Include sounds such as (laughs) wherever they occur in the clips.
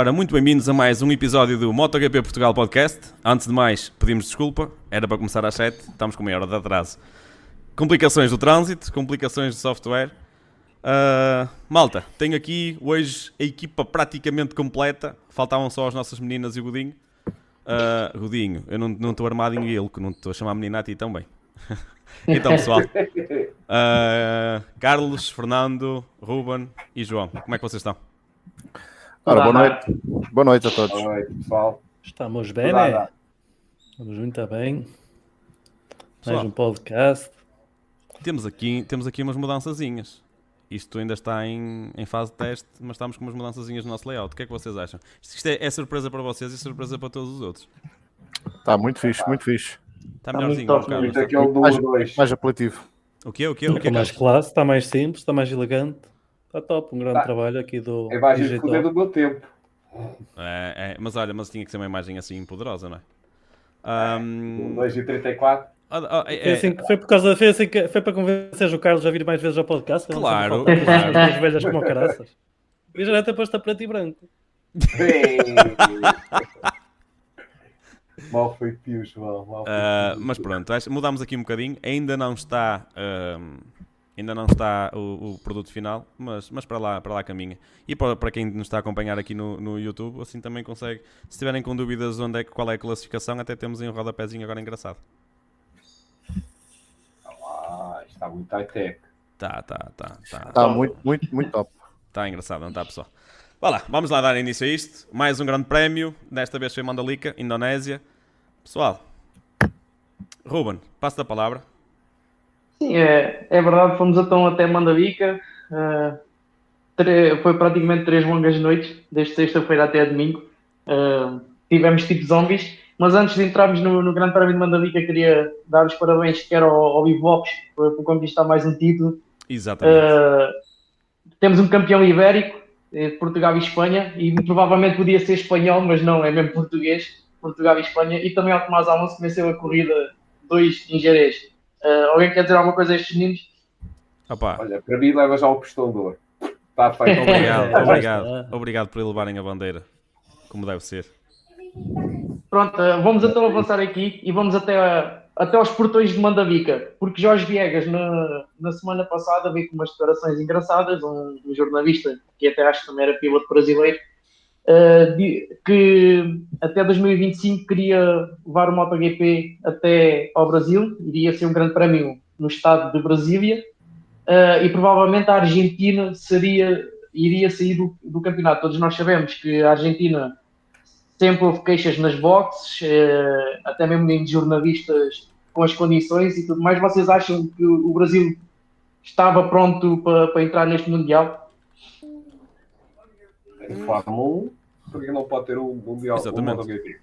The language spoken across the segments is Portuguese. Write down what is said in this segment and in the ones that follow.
Ora, muito bem-vindos a mais um episódio do MotoGP Portugal Podcast. Antes de mais, pedimos desculpa, era para começar às 7, estamos com meia hora de atraso. Complicações do trânsito, complicações de software. Uh, malta, tenho aqui hoje a equipa praticamente completa. Faltavam só as nossas meninas e o Godinho. Uh, Godinho, eu não estou armado em ele, que não estou a chamar a menina a ti também. (laughs) então, pessoal, uh, Carlos, Fernando, Ruben e João, como é que vocês estão? Ora, boa noite. Boa noite a todos. Boa noite, pessoal. Estamos bem, né? Estamos muito bem. Mais um podcast. Temos aqui, temos aqui umas mudançazinhas. Isto ainda está em, em fase de teste, mas estamos com umas mudançazinhas no nosso layout. O que é que vocês acham? Isto é, é surpresa para vocês e surpresa para todos os outros. Está muito fixe, muito fixe. Está, está melhorzinho, muito top, muito aquele do mais, mais apelativo. O quê? O quê? O quê? Está mais classe, está mais simples, está mais elegante. Está top, um grande tá. trabalho aqui do. É mais digital. do meu tempo. É, é, mas olha, mas tinha que ser uma imagem assim poderosa, não é? Um... 2,34. Oh, oh, é, foi, assim, foi, por causa foi, assim que, foi para convencer o Carlos a vir mais vezes ao podcast. Claro. As velhas como caraças. E já até posto a preto e branco. (laughs) mal foi pio, João. Mal foi uh, mas pronto, mudámos aqui um bocadinho. Ainda não está. Uh, ainda não está o, o, produto final, mas, mas para, lá, para lá caminha. E para, para quem nos está a acompanhar aqui no, no YouTube, assim também consegue. Se tiverem com dúvidas onde é, qual é a classificação, até temos em um rodapézinho agora engraçado. Ah, está muito high-tech. Tá, tá, tá. Está tá muito, muito, muito top. Está engraçado, não está, pessoal? Vá lá, vamos lá dar início a isto. Mais um grande prémio. Desta vez foi Mandalika, Indonésia. Pessoal, Ruben, passo a palavra. Sim, é, é verdade, fomos então até Mandavica. Uh, foi praticamente três longas noites, desde sexta-feira até domingo. Uh, tivemos tipo zombies, mas antes de entrarmos no, no Grande Prémio de Mandavica, queria dar os parabéns quer ao, ao Lopes por, por conquistar mais um título. Exatamente. Uh, temos um campeão ibérico, de Portugal e Espanha, e provavelmente podia ser espanhol, mas não, é mesmo português, Portugal e Espanha. E também ao Tomás Alonso, que venceu a corrida 2 em Jerez. Uh, alguém quer dizer alguma coisa a estes meninos? Opa. Olha, para mim leva já o pistão de ouro. Está feito. Obrigado, obrigado. Obrigado por levarem a bandeira, como deve ser. Pronto, uh, vamos então avançar aqui e vamos até, até aos portões de Mandavica, porque Jorge Viegas na, na semana passada veio com umas declarações engraçadas, um, um jornalista que até acho que também era piloto brasileiro, que até 2025 queria levar o MotoGP até ao Brasil, iria ser um grande prémio no estado de Brasília, uh, e provavelmente a Argentina seria, iria sair do, do, campeonato. Todos nós sabemos que a Argentina sempre houve queixas nas boxes, uh, até mesmo em jornalistas com as condições e tudo mais. Vocês acham que o Brasil estava pronto para, entrar neste Mundial? Fórmula 1, porque não pode ter o Mundial Exatamente. o MotoGP.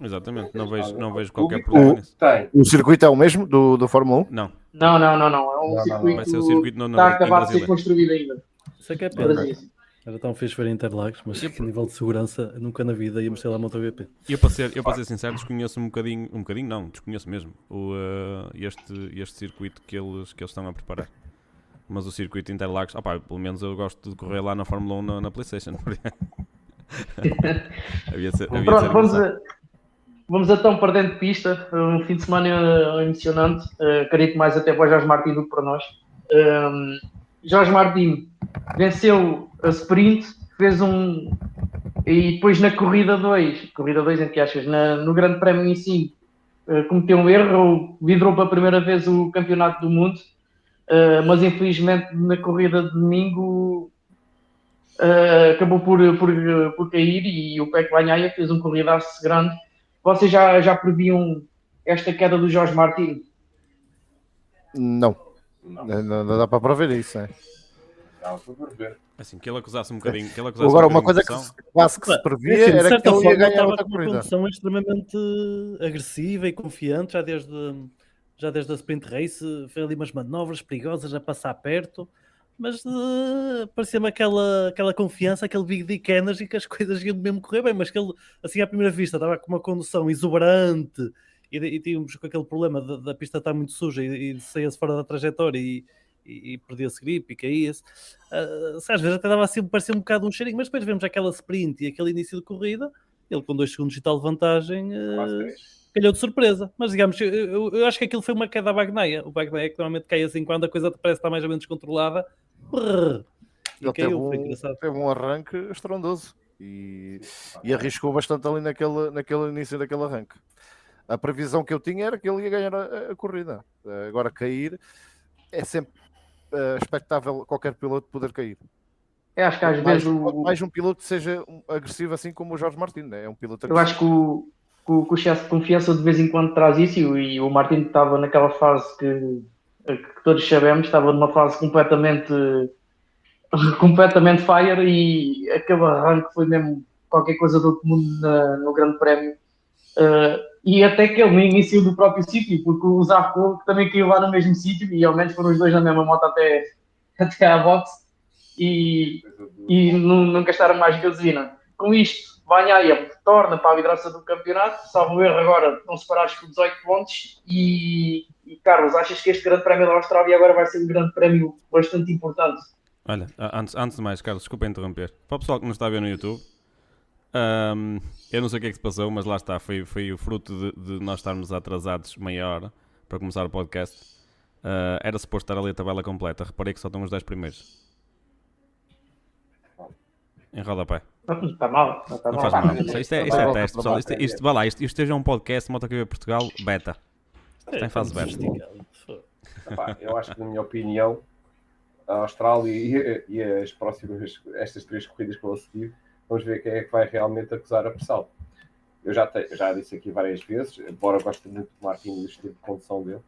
Exatamente, não vejo, não vejo qualquer problema nisso. O circuito é o mesmo do, do Fórmula 1? Não. Não, não, não, não. É um não, circuito. Não, Vai ser o circuito no, no, está acabado de ser construído ainda. Isso é que é pena. Era tão fixe ver Interlagos, mas a nível de segurança, nunca na vida íamos ter lá MotoGP. Eu para ser, eu para ser sincero, desconheço um bocadinho, um bocadinho não, desconheço mesmo o, uh, este, este circuito que eles, que eles estão a preparar. Mas o circuito Interlagos, opa, pelo menos eu gosto de correr lá na Fórmula 1 na, na Playstation. (laughs) havia ser, havia Pronto, vamos, a, vamos então para dentro de pista. Um fim de semana emocionante. Uh, acredito mais até para o Jorge Martins do que para nós. Um, Jorge Martins venceu a sprint, fez um. E depois na corrida 2, corrida 2 em que achas, na, no Grande Prémio em si, uh, cometeu um erro, liderou pela primeira vez o Campeonato do Mundo, uh, mas infelizmente na corrida de domingo uh, acabou por, por, por cair e o Peco Banhaia fez um corridaço grande. Vocês já, já previam esta queda do Jorge Martins? Não. Não. Não, não dá para prever isso, é? Não, para prever. Assim, que ele acusasse um bocadinho. Que ele acusasse Agora, um uma coisa que se, quase que se previa assim, era que ele ia ganhar outra corrida. uma condição extremamente agressiva e confiante, já desde, já desde a sprint race, fez ali umas manobras perigosas a passar perto mas uh, parecia-me aquela, aquela confiança, aquele Big Dick Energy que as (laughs) coisas iam mesmo correr bem, mas que ele, assim à primeira vista, estava com uma condução exuberante e, e tínhamos com aquele problema da, da pista estar muito suja e, e saía-se fora da trajetória e, e, e perdia-se gripe e caía-se. Uh, às vezes até dava assim, parecia um bocado um cheirinho, mas depois vemos aquela sprint e aquele início de corrida, ele com dois segundos e tal de vantagem, uh, calhou de surpresa. Mas digamos, eu, eu- eu acho que aquilo foi uma queda à Bagneia. O Bagneia que normalmente cai assim quando a coisa parece estar mais ou menos controlada. Brrr, e Ele teve um, teve um arranque estrondoso e, e arriscou bastante ali naquele, naquele início daquele arranque. A previsão que eu tinha era que ele ia ganhar a, a corrida. Agora cair é sempre eh, expectável qualquer piloto poder cair. Eu acho que às mais, vezes o, mais um piloto que seja agressivo assim como o Jorge Martins, né? é um piloto Eu acho que o, que o, que o excesso de confiança de vez em quando traz isso e, o- e o Martin estava naquela fase que, que todos sabemos, estava numa fase completamente (laughs) completamente fire e aquele arranque foi mesmo qualquer coisa do outro mundo na- no Grande Prémio. Uh, e até que ele no início do próprio sítio, porque o Zarco também caiu lá no mesmo sítio e ao menos foram os dois na mesma moto até, (laughs) até à box e, e nu- não gastaram mais gasolina. Com isto, Banhaia torna para a liderança do campeonato, salvo erro agora, estão separados por 18 pontos e, e, Carlos, achas que este grande prémio da Austrália agora vai ser um grande prémio bastante importante? Olha, antes, antes de mais, Carlos, desculpa interromper. Para o pessoal que nos está a ver no YouTube, eu não sei o que é que se passou, mas lá está, foi, foi o fruto de, de nós estarmos atrasados meia hora para começar o podcast. Ah, era suposto estar ali a tabela completa, reparei que só estão os 10 primeiros. Em rodapé. Está mal, não está Não mal. faz mal. Isto, isto é, isto é teste, pessoal. Isto, isto, vá lá, isto, isto é um podcast MotoGP Portugal beta. Está em fase beta. Epá, eu acho que, na minha opinião, a Austrália (laughs) e, e as próximas, estas três corridas que vão seguir, vamos ver quem é que vai realmente acusar a pressão. Eu já, te- já disse aqui várias vezes, embora goste muito do Martin e do estilo de condução dele,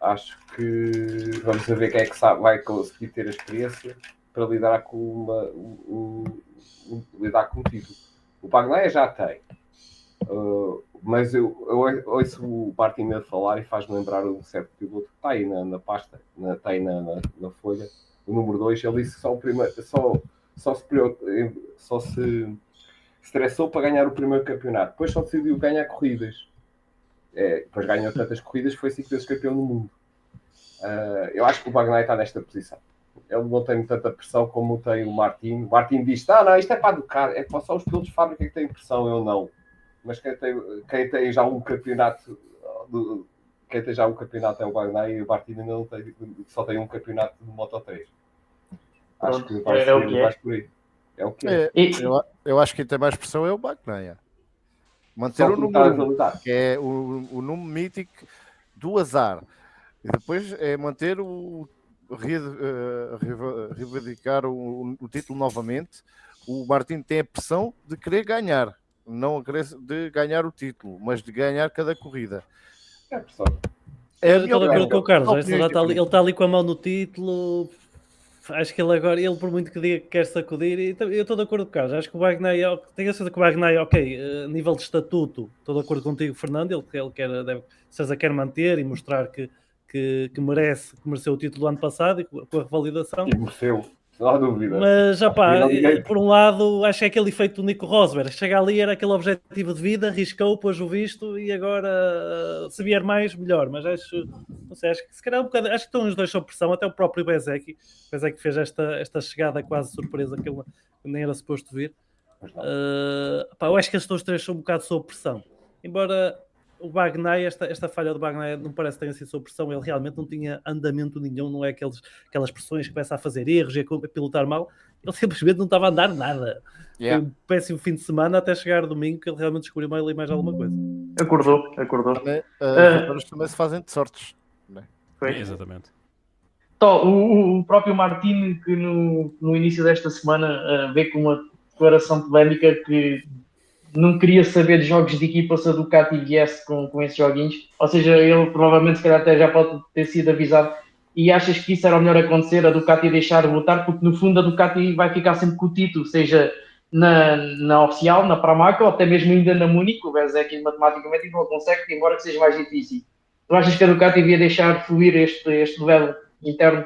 acho que vamos ver quem é que sabe, vai conseguir ter a experiência para lidar com uma, um, um- um- lidar com um título. O Bagnaia já tem. Uh, mas eu, eu ouço o Martin a falar e faz-me lembrar um certo piloto que está aí na, na pasta, na, está aí na, na, na folha, o número 2, ele disse que só, o primeiro, só, só, se, só se estressou para ganhar o primeiro campeonato, depois só decidiu ganhar corridas. É, depois ganhou tantas corridas foi cinco vezes campeão do mundo. Uh, eu acho que o Bagnaia está nesta posição. Ele não tem tanta pressão como tem o Martin. O Martin diz: ah, não, isto é para educar, é para só os pilotos de fábrica que têm pressão, eu não. Mas quem tem, quem tem já um campeonato, do- quem tem já um campeonato é o Bagnaia e o Martin ainda não tem, só tem um campeonato de Moto 3. Acho que vai É ser o que é. mais por aí. É o que é. É, eu, eu acho que quem tem mais pressão é o Bagnaia. Manter Só o número um, que é o, o número mítico do azar. E depois é manter o. eh, reivindicar o, o título novamente. O Martin tem a pressão de querer ganhar, não de ganhar o título, mas de ganhar cada corrida. É pressão. É Eu estou de acordo com o Carlos. já está ali- ele está ali com a mão no título. Acho que ele agora, ele por muito que diga que quer sacudir, e eu estou de acordo com o Carlos. Acho que o Bagnaia, tenho a certeza que o Bagnaia, ok, eh, nível de estatuto, estou de acordo contigo, Fernando. Ele, ele quer, deve, César quer manter e mostrar que, que, que merece, que mereceu o título do ano passado e com a revalidação. E mereceu, não há dúvida. Mas já pá, eh, por um lado, acho que é aquele efeito do Nico Rosberg. Chega ali, era aquele objetivo de vida, arriscou, pôs o visto e agora eh, se vier mais, melhor. Mas acho, não sei, acho que se calhar um bocado, acho que estão os dois sob pressão, até o próprio Bezek. O Bezek fez esta, esta chegada quase surpresa que ele nem era suposto vir. Uh, pá, eu acho que estes dois três são um bocado sob pressão. Embora o Bagnaia, esta, esta falha do Bagnaia não parece que tenha sido sob pressão, ele realmente não tinha andamento nenhum, não é aqueles, aquelas pressões que começa a fazer erros e a pilotar mal, ele simplesmente não estava a andar nada. Yeah. Foi um péssimo fim de semana até chegar domingo que ele realmente descobriu mais, ali mais alguma coisa. acordou, acordou. Também, as vitórias também se fazem de sortes. Foi. Exatamente. Tó, o, o próprio Martino, que no, no início desta semana uh, veio com uma declaração polémica que não queria saber de jogos de equipa se a Ducati viesse com, com esses joguinhos. Ou seja, ele provavelmente, se calhar, até já pode ter sido avisado. E achas que isso era o melhor acontecer, a Ducati deixar de votar? Porque no fundo a Ducati vai ficar sempre com o título, seja na, na oficial, na Pramac, ou até mesmo ainda na Munique. O Bezek matematicamente não consegue, embora que seja mais difícil. Tu achas que a Ducati devia deixar fluir este, este duelo interno?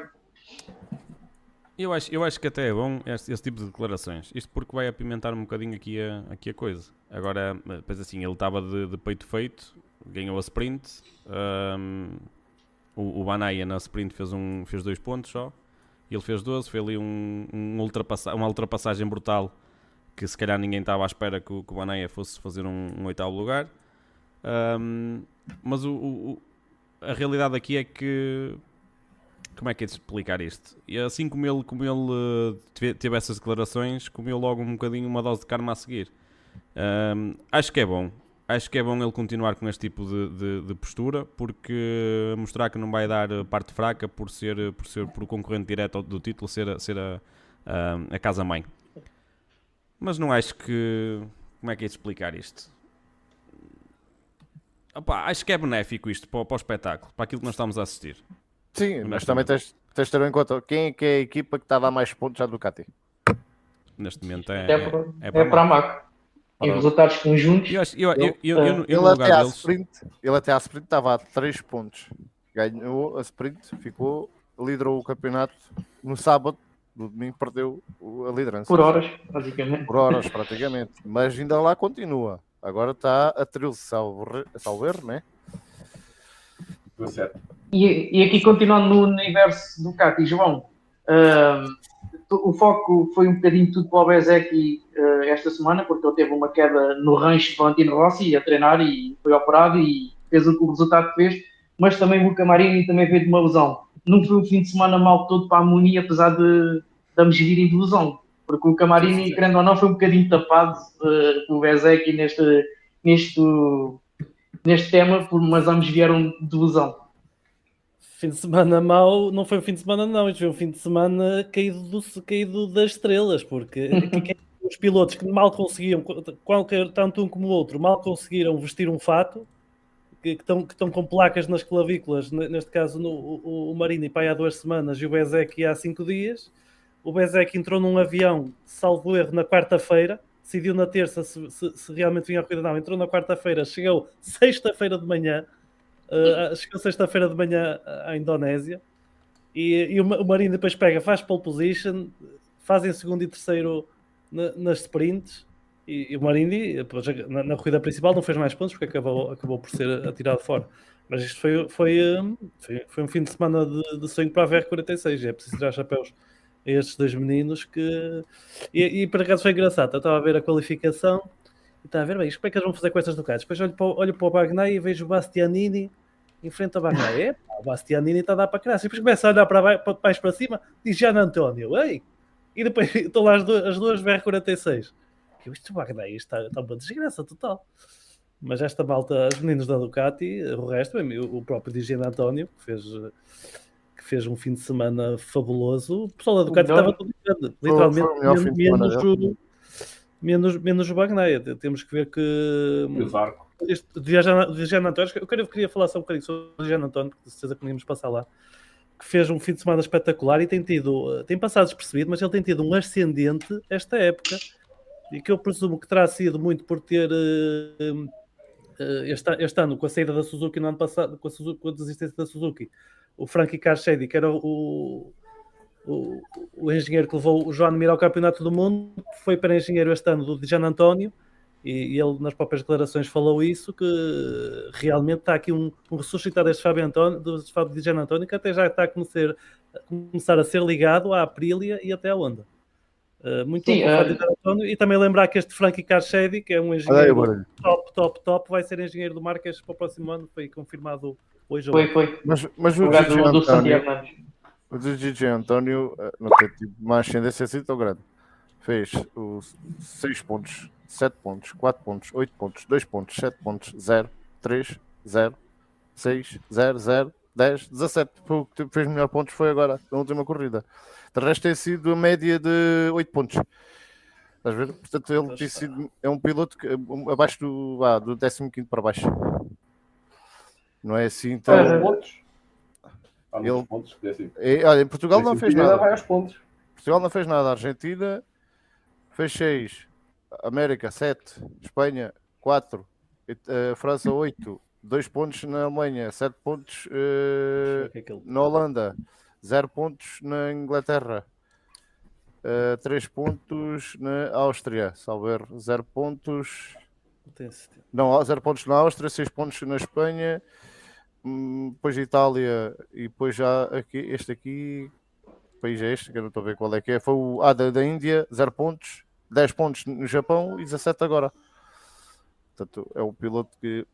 Eu acho, eu acho que até é bom este, esse tipo de declarações. Isto porque vai apimentar um bocadinho aqui a, aqui a coisa. Agora, depois assim, ele estava de, de peito feito, ganhou a sprint. ahm, o o, o Banaya na sprint fez, um, fez dois pontos só. Ele fez 12, foi ali um, um ultrapassa uma ultrapassagem brutal que se calhar ninguém estava à espera que o, que o Banaya fosse fazer um, um oitavo lugar. Um, mas o, o, a realidade aqui é que como é que é de explicar isto? E assim como ele, como ele uh, teve essas declarações, comeu logo um bocadinho uma dose de karma a seguir. Um, acho que é bom. Acho que é bom ele continuar com este tipo de, de, de, postura, porque mostrar que não vai dar parte fraca por ser, por ser por o concorrente direto do título ser, ser a, a, a casa-mãe. Mas não acho que. Como é que é de explicar isto? Opa, acho que é benéfico isto para, para o espetáculo, para aquilo que nós estamos a assistir. Sim, mas também tens, tens de ter em conta quem é que é a equipa que estava a mais pontos à Ducati. Neste momento é, é, para, é, é para a Mac. Em resultados conjuntos. Eu, eu, eu, eu, ele, até à sprint, ele até à sprint estava a 3 pontos. Ganhou a sprint, ficou, liderou o campeonato no sábado. No domingo perdeu a liderança. Por horas, praticamente. Por horas, praticamente. Mas ainda lá continua. Agora está a 13 salvo erro, né? certo. E, e, aqui continuando no universo do Cati, João, uh, o foco foi um bocadinho tudo para o Bezek uh, esta semana, porque ele teve uma queda no rancho de Valentino Rossi a treinar e foi operado e fez o, o resultado que fez, mas também o Camarini também veio de uma lesão. Não foi um fim de semana mal todo para a Muni, apesar de, de me virem de lesão, porque o Camarini, querendo ou não, foi um bocadinho tapado uh, com o Bezek neste, neste, neste tema, mas ambos vieram de lesão fim de semana mau não foi um fim de semana, não. Isto foi um fim de semana caído, do, caído das estrelas, porque os pilotos que mal conseguiam, qualquer, tanto um como o outro, mal conseguiram vestir um fato, que, que, estão, que estão com placas nas clavículas, neste caso no, o, o Marini pai há duas semanas e o Bezek há cinco dias. O Bezek entrou num avião, salvo erro, na quarta-feira, decidiu na terça se, se, se realmente vinha a corrida, não, entrou na quarta-feira, chegou sexta-feira de manhã, Uh, chegou sexta-feira de manhã à Indonésia e, e, o Marinho depois pega, faz pole position, fazem segundo e terceiro na, nas sprints. E, e o Marini, na, na, corrida principal, não fez mais pontos porque acabou, acabou por ser atirado fora. Mas isto foi, foi, foi, foi um fim de semana de, de sonho para a VR46. É preciso tirar chapéus a estes dois meninos que. E, e por acaso foi engraçado. Eu estava a ver a qualificação e estava a ver, bem, como é que eles vão fazer com estas Ducatis? Depois olho para, olho para o Bagnai e vejo o Bastianini enfrenta a barra. É, o Bastianini está a dar para criança. E depois começa a olhar para baixo para cima, diz Gian António, ei! E depois (laughs) estão lá as duas, as duas VR46. Eu, isto Bagdá, isto está, está uma desgraça total. Mas esta malta, os meninos da Ducati, o resto, o próprio Gian António, que fez, que fez um fim de semana fabuloso, o pessoal da Ducati estava todo literalmente, foi, foi menos, menos, menos, menos o Bagnaia. Temos que ver que. Arcos este Dijan António, eu queria, eu queria falar só um bocadinho sobre o Dijan António, porque de certeza que podíamos passar lá, que fez um fim de semana espetacular e tem tido, eh, tem passado despercebido, mas ele tem tido um ascendente esta época, e que eu presumo que terá sido muito por ter uh, este, este, ano, com a saída da Suzuki no ano passado, com a, Suzuki, com a desistência da Suzuki, o Frankie Carchedi, que era o, o, o, engenheiro que levou o João Mir ao Campeonato do Mundo, foi para engenheiro este ano do Dijan António, e, ele, nas próprias declarações, falou isso: que realmente está aqui um, um ressuscitar deste Fábio, António, do Fábio de António, que até já está a começar, a começar a ser ligado à Aprilia e até à Honda. Uh, muito Sim, bom uh... António. E também lembrar que este Frankie Carchedi, que é um engenheiro Aí, top, top, top, vai ser engenheiro do Marques para o próximo ano. Foi confirmado hoje. Foi, foi. Mas, mas o, o Gigi António eh, não tem tipo, uma ascendência assim tão grande. Fez os 6 pontos 7 pontos, 4 pontos, 8 pontos, 2 pontos, 7 pontos, 0, 3, 0, 6, 0, 0, 10, 17. Foi o que fez melhor pontos foi agora, na última corrida. De resto tem sido a média de 8 pontos. Estás a ver? Portanto, ele tem sido, é um piloto que, abaixo do, ah, do 15 para baixo. Não é assim tão. É, pontos. Ele, pontos, é, olha, em Portugal não fez nada. Portugal não fez nada. A Argentina fez 6. América 7, Espanha 4, uh, eh, França 8, 2 pontos na Alemanha, 7 pontos uh, na Holanda, 0 pontos na Inglaterra, uh, 3 pontos na Áustria, salver 0 pontos. Não, 0 pontos na Áustria, 6 pontos na Espanha, hum, depois Itália e depois já aqui, este aqui, país é este, que eu não estou a ver qual é que é, foi o ah, da, da Índia, 0 pontos, 10 pontos no Japão e 17 agora. Portanto, é o piloto que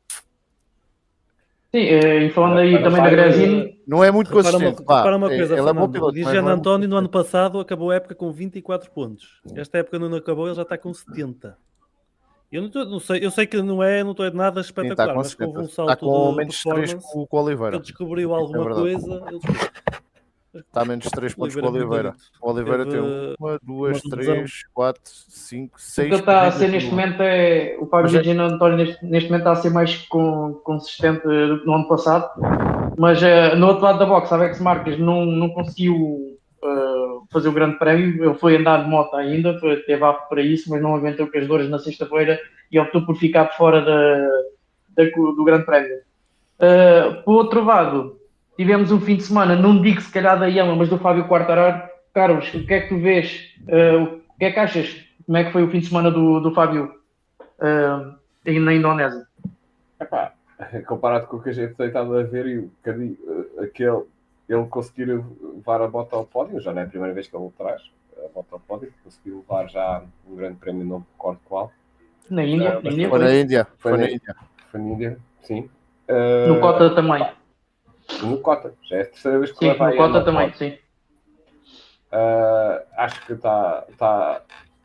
Sim, eh, e falando aí Para também da Grazini, não é muito Repara uma, consistente. vá, repara uma é- coisa, ele é bom Fernando. piloto, não é muito António no ano passado acabou a época com 24 pontos. Esta época não acabou, ele já está com 70. Eu não, tô- não sei, eu sei que não é, não estou é nada Sim, espetacular, com mas houve um 70. salto Está com de menos 3 performance, com, o Oliveira. ele descobriu alguma verdade. coisa, ele. Está a menos 3 pontos com o Oliveira Oliveira. muito O Oliveira Teve, tem uma, duas, uma três, quatro, cinco, o seis. que ele está a ser neste momento é o Fábio é- Gian António neste, neste momento está a ser mais con- consistente do que no ano passado, mas eh, no outro lado da box, a Vex Marques não, não conseguiu eh, fazer o grande prémio, ele foi andar de moto ainda, foi, teve apto para isso, mas não aguentou com as dores na sexta-feira e optou por ficar de fora da, da- do grande prémio. Uh, por outro lado, tivemos um fim de semana, não digo se calhar da Yama, mas do Fábio Quartararo. Carlos, o que é que tu vês? Uh, o que é que achas? Como é que foi o fim de semana do, do Fábio uh, na Indonésia? Epá, (laughs) comparado com o que a gente tem estado a ver e o bocadinho, eh, aquele, ele conseguir levar a moto ao pódio, já não é a primeira vez que ele traz a moto ao pódio, conseguiu levar já um grande prémio, não me recordo qual, Na Índia? É, Foi na foi? Índia. Foi na Índia. foi na Índia, sim. No Eh, Cota também. No Cota, já é a terceira vez que Sim, leva a no Cota também, sim. Uh, acho que está. Tá,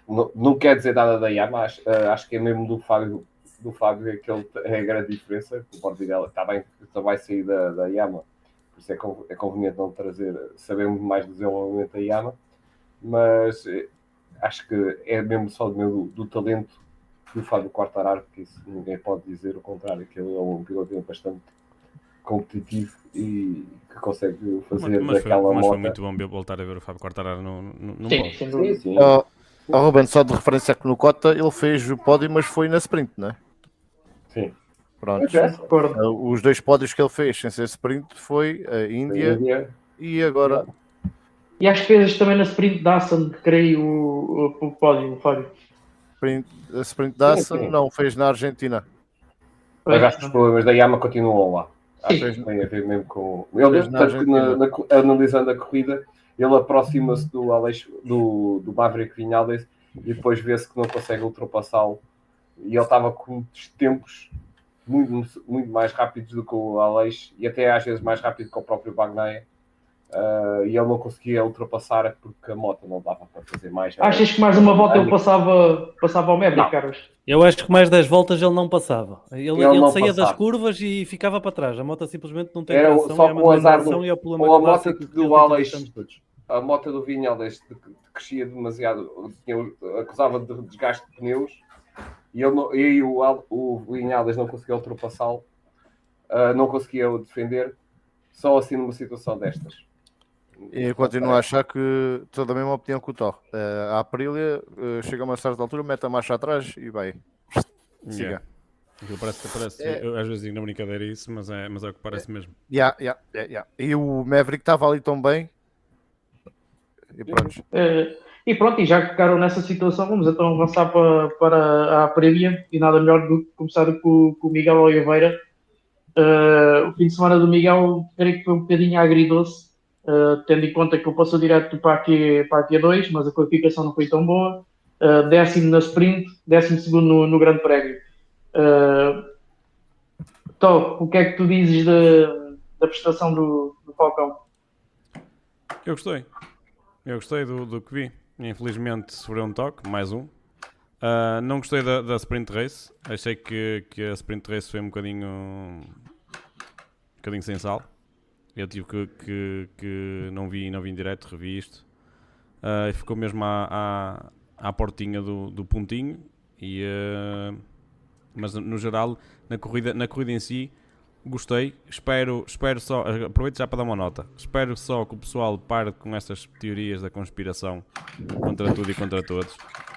não, não quer dizer nada da Yama, acho, uh, acho que é mesmo do Fábio, do Fábio é, que ele, é a grande diferença. O Morbidelli está bem só vai sair da, da Yama, por isso é, é conveniente não trazer, sabemos mais do desenvolvimento da Yama, mas eh, acho que é mesmo só do, do talento do Fábio Quartararo, que isso ninguém pode dizer o contrário, que ele é um piloto bastante competitivo e que consegue fazer Mas, mas foi, daquela mas moto. foi muito bom voltar a ver o Fábio Quartararo no, no, num Sim, Sim, dúvida. sim. Ó, ó, Ruben, só de referência que no Cota ele fez o pódio, mas foi na sprint, não é? sim. Pronto. É. Uh, Os dois pódios que ele fez sem ser sprint foi a Índia Índia. e agora E acho que fez também na sprint da Aston, creio, o, o, o pódio, o Fábio. sprint, a sprint da Assen, sim. não, fez na Argentina. Mas acho que os problemas da Yama continuam lá. Tem a ver mesmo com. Ele, tanto que na- na analisando a corrida, ele aproxima-se do, Aleix, do, do Maverick Vinales e depois vê-se que não consegue ultrapassá-lo. E ele estava com tempos muito, muito mais rápidos do que o Aleix e até às vezes mais rápido que o próprio Bagnaia. Ah, e ele não conseguia ultrapassar porque a moto não dava para fazer mais. Achas que mais uma volta ele passava, passava ao Não. Carlos? Eu acho que mais 10 voltas ele não passava. Ele, Ele ele não saía das passava. curvas e ficava para trás. A moto simplesmente não tem Era tração, só é a com o azar do- e é o problema com a moto do Alex. a moto do Vinhales crescia demasiado, tinha, acusava de desgaste de pneus e, ele não, e o, o Vinhales não conseguia ultrapassá-lo, ah, não conseguia o defender, só assim numa situação destas. E eu continuo a achar que estou da mesma opinião que o Thor. Uh, a Aprilia uh, chega a uma certa altura, mete a marcha atrás e vai. Siga. Yeah. Aquilo parece, parece É. eu às vezes digo na brincadeira isso, mas é, mas é o que parece mesmo. Yeah, yeah, yeah, yeah. E o Maverick estava ali tão bem. E pronto. Eh, e pronto, e já que ficaram nessa situação, vamos então avançar para, para a prévia e nada melhor do que começar com, com o Miguel Oliveira. Eh, o fim de semana do Miguel, creio que foi um bocadinho agridoce, eh, tendo em conta que ele passou direto para a, Q, para a Q2, mas a qualificação não foi tão boa. Eh, décimo na sprint, décimo segundo no, no Grande Prémio. Uh, Tó, o que é que tu dizes da, da prestação do, do Falcão? Eu gostei. Eu gostei do, do que vi. Infelizmente sofreu um toque, mais um. Ah, não gostei da, da sprint race. Achei que, que a sprint race foi um bocadinho. um bocadinho sem sal. Eu tive que, que, que não vi não vi em direto, revi isto. E ficou mesmo à, à, à portinha do, do pontinho. E, ah, mas no geral, na corrida, na corrida em si, gostei. Espero, espero só. Aproveito já para dar uma nota. Espero só que o pessoal pare com estas teorias da conspiração contra tudo e contra todos.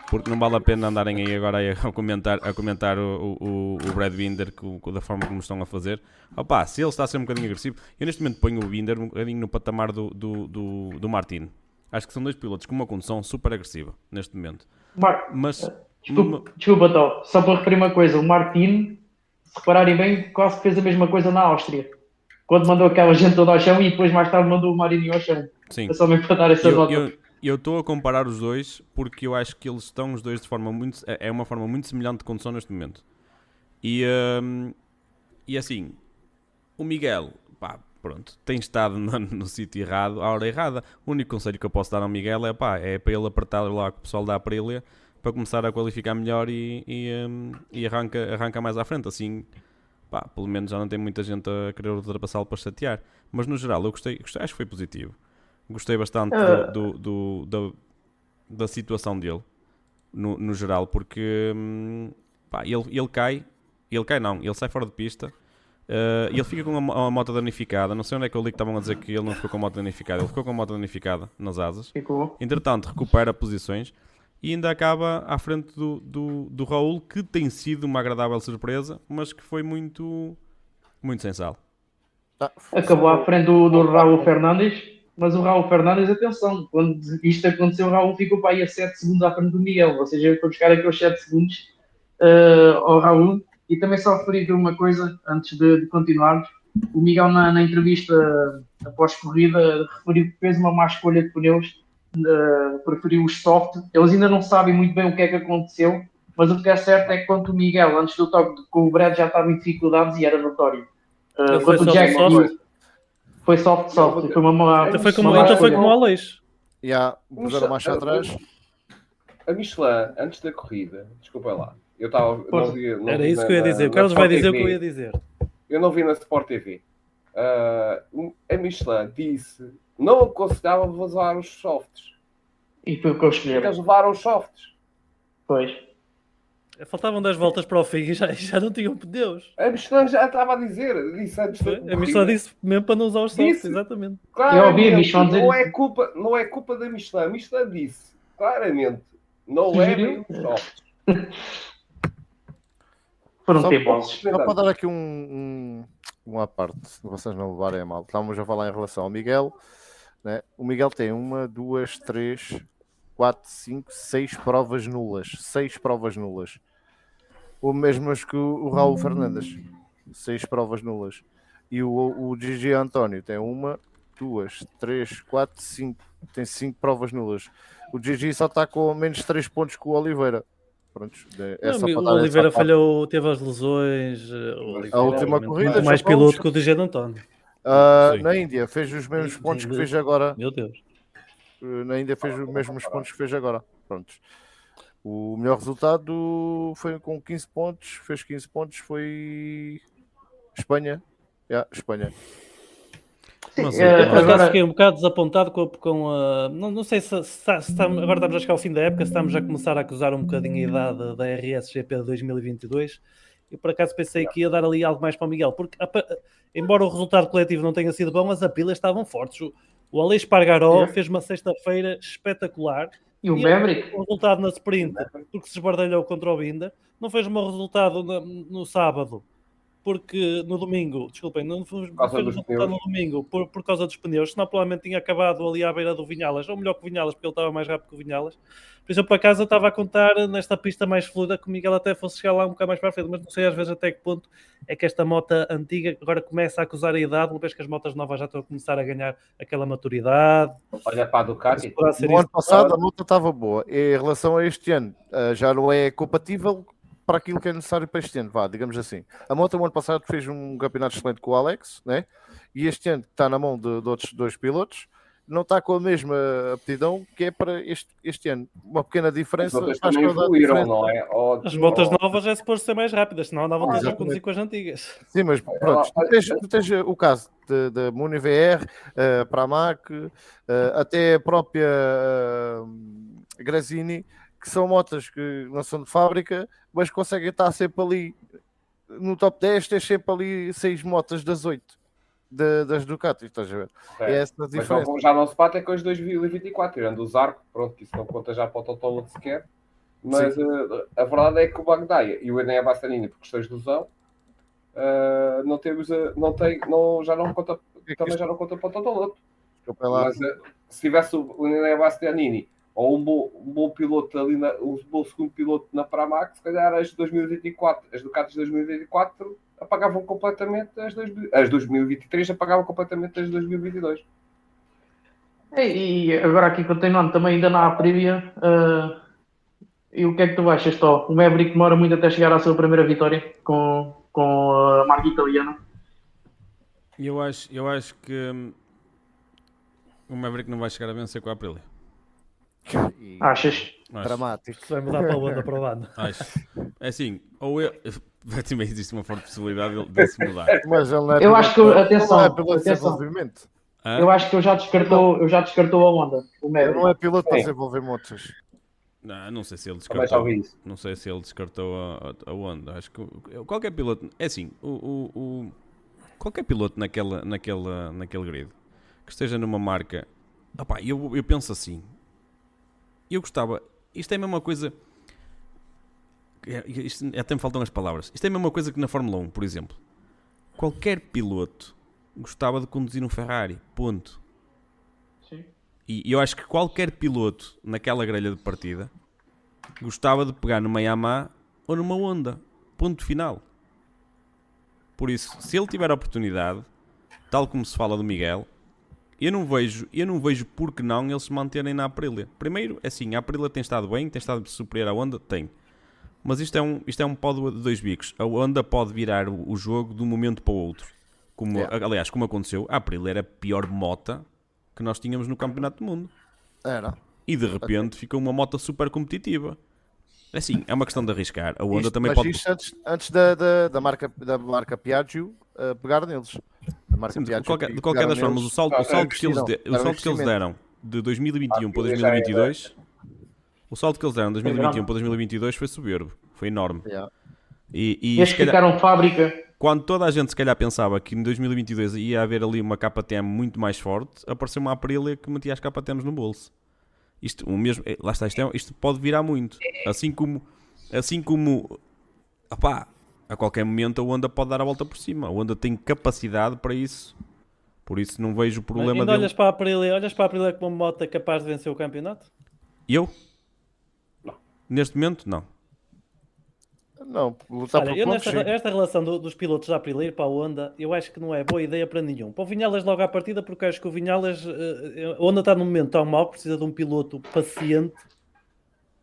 Porque não vale a pena andarem aí agora aí a comentar, a comentar o, o, o Brad Binder com- da forma como estão a fazer. Opa, se ele está a ser um bocadinho agressivo, eu neste momento ponho o Binder um bocadinho no patamar do, do, do, do Martin. Acho que são dois pilotos com uma condução super agressiva neste momento. Mas Desculpa, desculpa Tó, só para referir uma coisa, o Martin, se repararem bem, quase que fez a mesma coisa na Áustria. quando mandou aquela gente toda ao chão e depois mais tarde mandou o Marinho ao chão. Sim. É só mesmo para dar essa Eu- nota. eu eu estou a comparar os dois porque eu acho que eles estão os dois de forma muito é é uma forma muito semelhante de condução neste momento. E hum, e assim o Miguel pá, pronto tem estado (laughs) no, no sítio errado à hora errada. O único conselho que eu posso dar ao Miguel é pá é para ele apertar lá com o pessoal da Aprilia para começar a qualificar melhor e, e, hum, e arranca, arranca mais à frente. Assim pá, pelo menos já não tem muita gente a querer ultrapassá-lo para chatear. Mas no geral eu gostei, gostei acho que foi positivo Gostei bastante Ah. do, do- do- da, da situação dele, no, no geral, porque hum, pá, ele, ele cai, ele cai não, ele sai fora de pista, eh, ele fica com a, mo- a moto danificada. Não sei onde é que eu li que estavam a dizer que ele não ficou com a moto danificada, ele ficou com a moto danificada nas asas. Ficou. Entretanto, recupera posições e ainda acaba à frente do, do, do Raul, que tem sido uma agradável surpresa, mas que foi muito, muito sem sal. Ah, Acabou à frente do, do Raul Fernandes, mas o Raul Fernandes, atenção, quando isto aconteceu, o Raul ficou para aí a 7 segundos à frente do Miguel, ou seja, ele foi buscar aqueles 7 segundos eh, ao Raul. E também só referir uma coisa antes de, de continuarmos: o Miguel, na, na entrevista após corrida, referiu que fez uma má escolha de pneus, eh, preferiu os soft. Eles ainda não sabem muito bem o que é que aconteceu, mas o que é certo é que quanto o Miguel, antes do toque com o Brad, já estava em dificuldades e era notório. Eh, foi quanto o Jack soft? Foi soft, soft. Foi uma. Então foi como, uma má então foi como o Aleixo. Já, puseram marcha atrás. A Michelin, antes da corrida, desculpa lá, eu estava. Era isso na- que eu ia dizer. O Carlos vai dizer o que eu TV. ia dizer. Eu não vi na Sport TV. Ah, a Michelin disse não aconselhava vazar os softs. E foi o que eu Porque escolhi. eles levaram os softs. Pois. Faltavam 10 voltas para o fim e já, já não tinham pneus. A Michelin já estava a dizer, disse antes da A. Michelin disse mesmo para não usar os softs, exatamente. Claramente, Eu ouvi a Michelin dizer não é culpa, não é culpa da Michelin. A Michelin disse claramente, não levem os softs. (laughs) Foram Só- teimosos. Só para dar aqui um, um, uma parte, se vocês não levarem a mal. Estávamos a falar em relação ao Miguel. Né? O Miguel tem uma, duas, três, quatro, cinco, seis provas nulas. Seis provas nulas. O mesmas que o, Raul Fernandes. Seis provas nulas. E o, o Gigi António tem uma, duas, três, quatro, cinco. Tem cinco provas nulas. O Gigi só está com menos três pontos que o Oliveira. Prontos, é Não, só para o Oliveira falhou, teve as lesões. eh, A última corrida mais piloto que o DJ de António. Sim. na Índia fez os mesmos pontos que fez agora. Meu Deus. Na Índia fez os mesmos pontos que fez agora. Prontos. O melhor resultado foi com 15 pontos. Fez 15 pontos. Foi Espanha. Yeah, Espanha. Mas, eh, Eu, por acaso, agora, fiquei um bocado desapontado com, a- com a. Não, não sei se, se, está- se estamos, agora estamos a chegar ao fim da época, se estamos a começar a acusar um bocadinho a idade da RSGP de 2022. Eu, por acaso, pensei que ia dar ali algo mais para o Miguel, porque, embora o resultado coletivo não tenha sido bom, as apilas estavam fortes. O, o Aleix Pargaró É. fez uma sexta-feira espetacular. e o Maverick? O resultado na sprint, porque se esbardalhou contra o Binder. Não fez um resultado na- no sábado, porque no domingo, desculpem, não dos resultado no domingo por, por causa dos pneus, senão provavelmente tinha acabado ali à beira do Vinhalas, ou melhor que o Vinhalas, porque ele estava mais rápido que o Vinhalas. Por isso, eu, por acaso, eu estava a contar nesta pista mais fluida que o Miguel até fosse chegar lá um bocado mais para a frente, mas não sei às vezes até que ponto é que esta moto antiga agora começa a acusar a idade, uma vez que as motas novas já estão a começar a ganhar aquela maturidade. Olha para a Ducati. No ano passado a moto estava boa. E em relação a este ano, ah, já não é compatível para aquilo que é necessário para este ano. Vá, digamos assim. A moto, no ano passado, fez um campeonato excelente com o Alex, né? e este ano que está na mão de, de outros dois pilotos. Não está com a mesma aptidão que é para este, este ano. Uma pequena As diferença. outras faz também toda a evoluíram, diferença. não é? As novas é suposto ser mais rápidas, senão andavam todas a conduzir com as antigas. Sim, mas pronto, tu tens, tu tens o caso da Muni VR, eh, para a MAC, eh, até a própria eh, Grazini, que são motas que não são de fábrica, mas conseguem estar sempre ali no top 10, tens sempre ali 6 motas das 8 de- das Ducati, estás a ver? É. É essa a Mas diferença. não- já não se bate é com os 2024, tirando os arcos, pronto, que isso não conta já para o Totolo sequer. Mas eh, a verdade é que o Bagdaia e o Enéa Bastanini, por questões de lesão, eh, não temos, não tem, não, já não conta, também já não conta para o lá. Mas eh, se tivesse o o Enéa Bastianini ou um bom, um bom piloto ali, na, um bom segundo piloto na Pramac, se calhar as de 2024, as Ducatis de 2024 apagavam completamente as, dois, as 2023, apagavam completamente as 2022. E agora aqui continuando também ainda na Aprilia, uh, e o que é que tu achas, Tó? O Maverick demora muito até chegar à sua primeira vitória com, com a marca italiana? Eu acho, eu acho que hum, o Maverick não vai chegar a vencer com a Aprilia. E Achas? Acho. Dramático. Vai mudar para a onda para o ano. (laughs) Acho. É assim, ou eu. Também existe uma forte possibilidade dele se mudar. (laughs) Mas ele não é Eu acho que- ele não atenção, é piloto de atenção. desenvolvimento. Hã? Eu acho que eu já descartou, eu já descartou a onda. O Ele Maverick. não é piloto para desenvolver motos. Não, não sei se ele descartou. Não sei se ele descartou a, a, a onda. Acho que o- qualquer piloto. É assim, o, o, o- qualquer piloto naquela, naquela, naquele grid que esteja numa marca. Opá, eu, eu penso assim. Eu gostava. Isto é a mesma coisa. é- Isto, até me faltam as palavras. Isto é a mesma coisa que na Fórmula 1, por exemplo. Qualquer piloto gostava de conduzir um Ferrari. Ponto. Sim. E eu acho que qualquer piloto naquela grelha de partida gostava de pegar numa Yamaha ou numa Honda. Ponto final. Por isso, se ele tiver a oportunidade, tal como se fala do Miguel, eu não vejo, eu não vejo por que não eles se manterem na Aprilia. Primeiro, é assim, a Aprilia tem estado bem, tem estado superior à Honda, tem. Mas isto é um, isto é um pó de dois bicos. A Honda pode virar o, o jogo de um momento para o outro. Como, Yeah. Aliás, como aconteceu, a Aprilia era a pior mota que nós tínhamos no Campeonato do Mundo. Era. E de repente ficou uma moto super competitiva. É assim, é uma questão de arriscar. A Honda Isto- também mas pode. isto antes, antes da, da, da marca, da marca Piaggio uh, pegar neles. Sim, de, qualquer, de qualquer das formas, o salto, Ah, o salto, que, eles, de- o deram salto que eles deram de 2021 para Ah, é 2022, o salto que eles deram de 2021 para 2022 foi soberbo, foi enorme. Yeah. E, e Estes se calhar, ficaram fábrica. quando toda a gente se calhar pensava que em 2022 ia haver ali uma KTM muito mais forte, apareceu uma Aprilia que metia as KTMs no bolso. Isto, o mesmo, eh, lá está, isto, é- isto pode virar muito. Assim como, assim como, opá, a qualquer momento a Honda pode dar a volta por cima. A Honda tem capacidade para isso. Por isso não vejo o Mas problema ainda dele. olhas para a Aprilia, olhas para a Aprilia como uma moto é capaz de vencer o campeonato? Eu? Neste momento, não. Não, lutar Olha, por eu nesta, esta relação do- dos pilotos da Aprilia para a Honda, eu acho que não é boa ideia para nenhum. Para o Vinhalas logo à partida, porque acho que o Vinhalas, eh, a Honda está num momento tão mau, precisa de um piloto paciente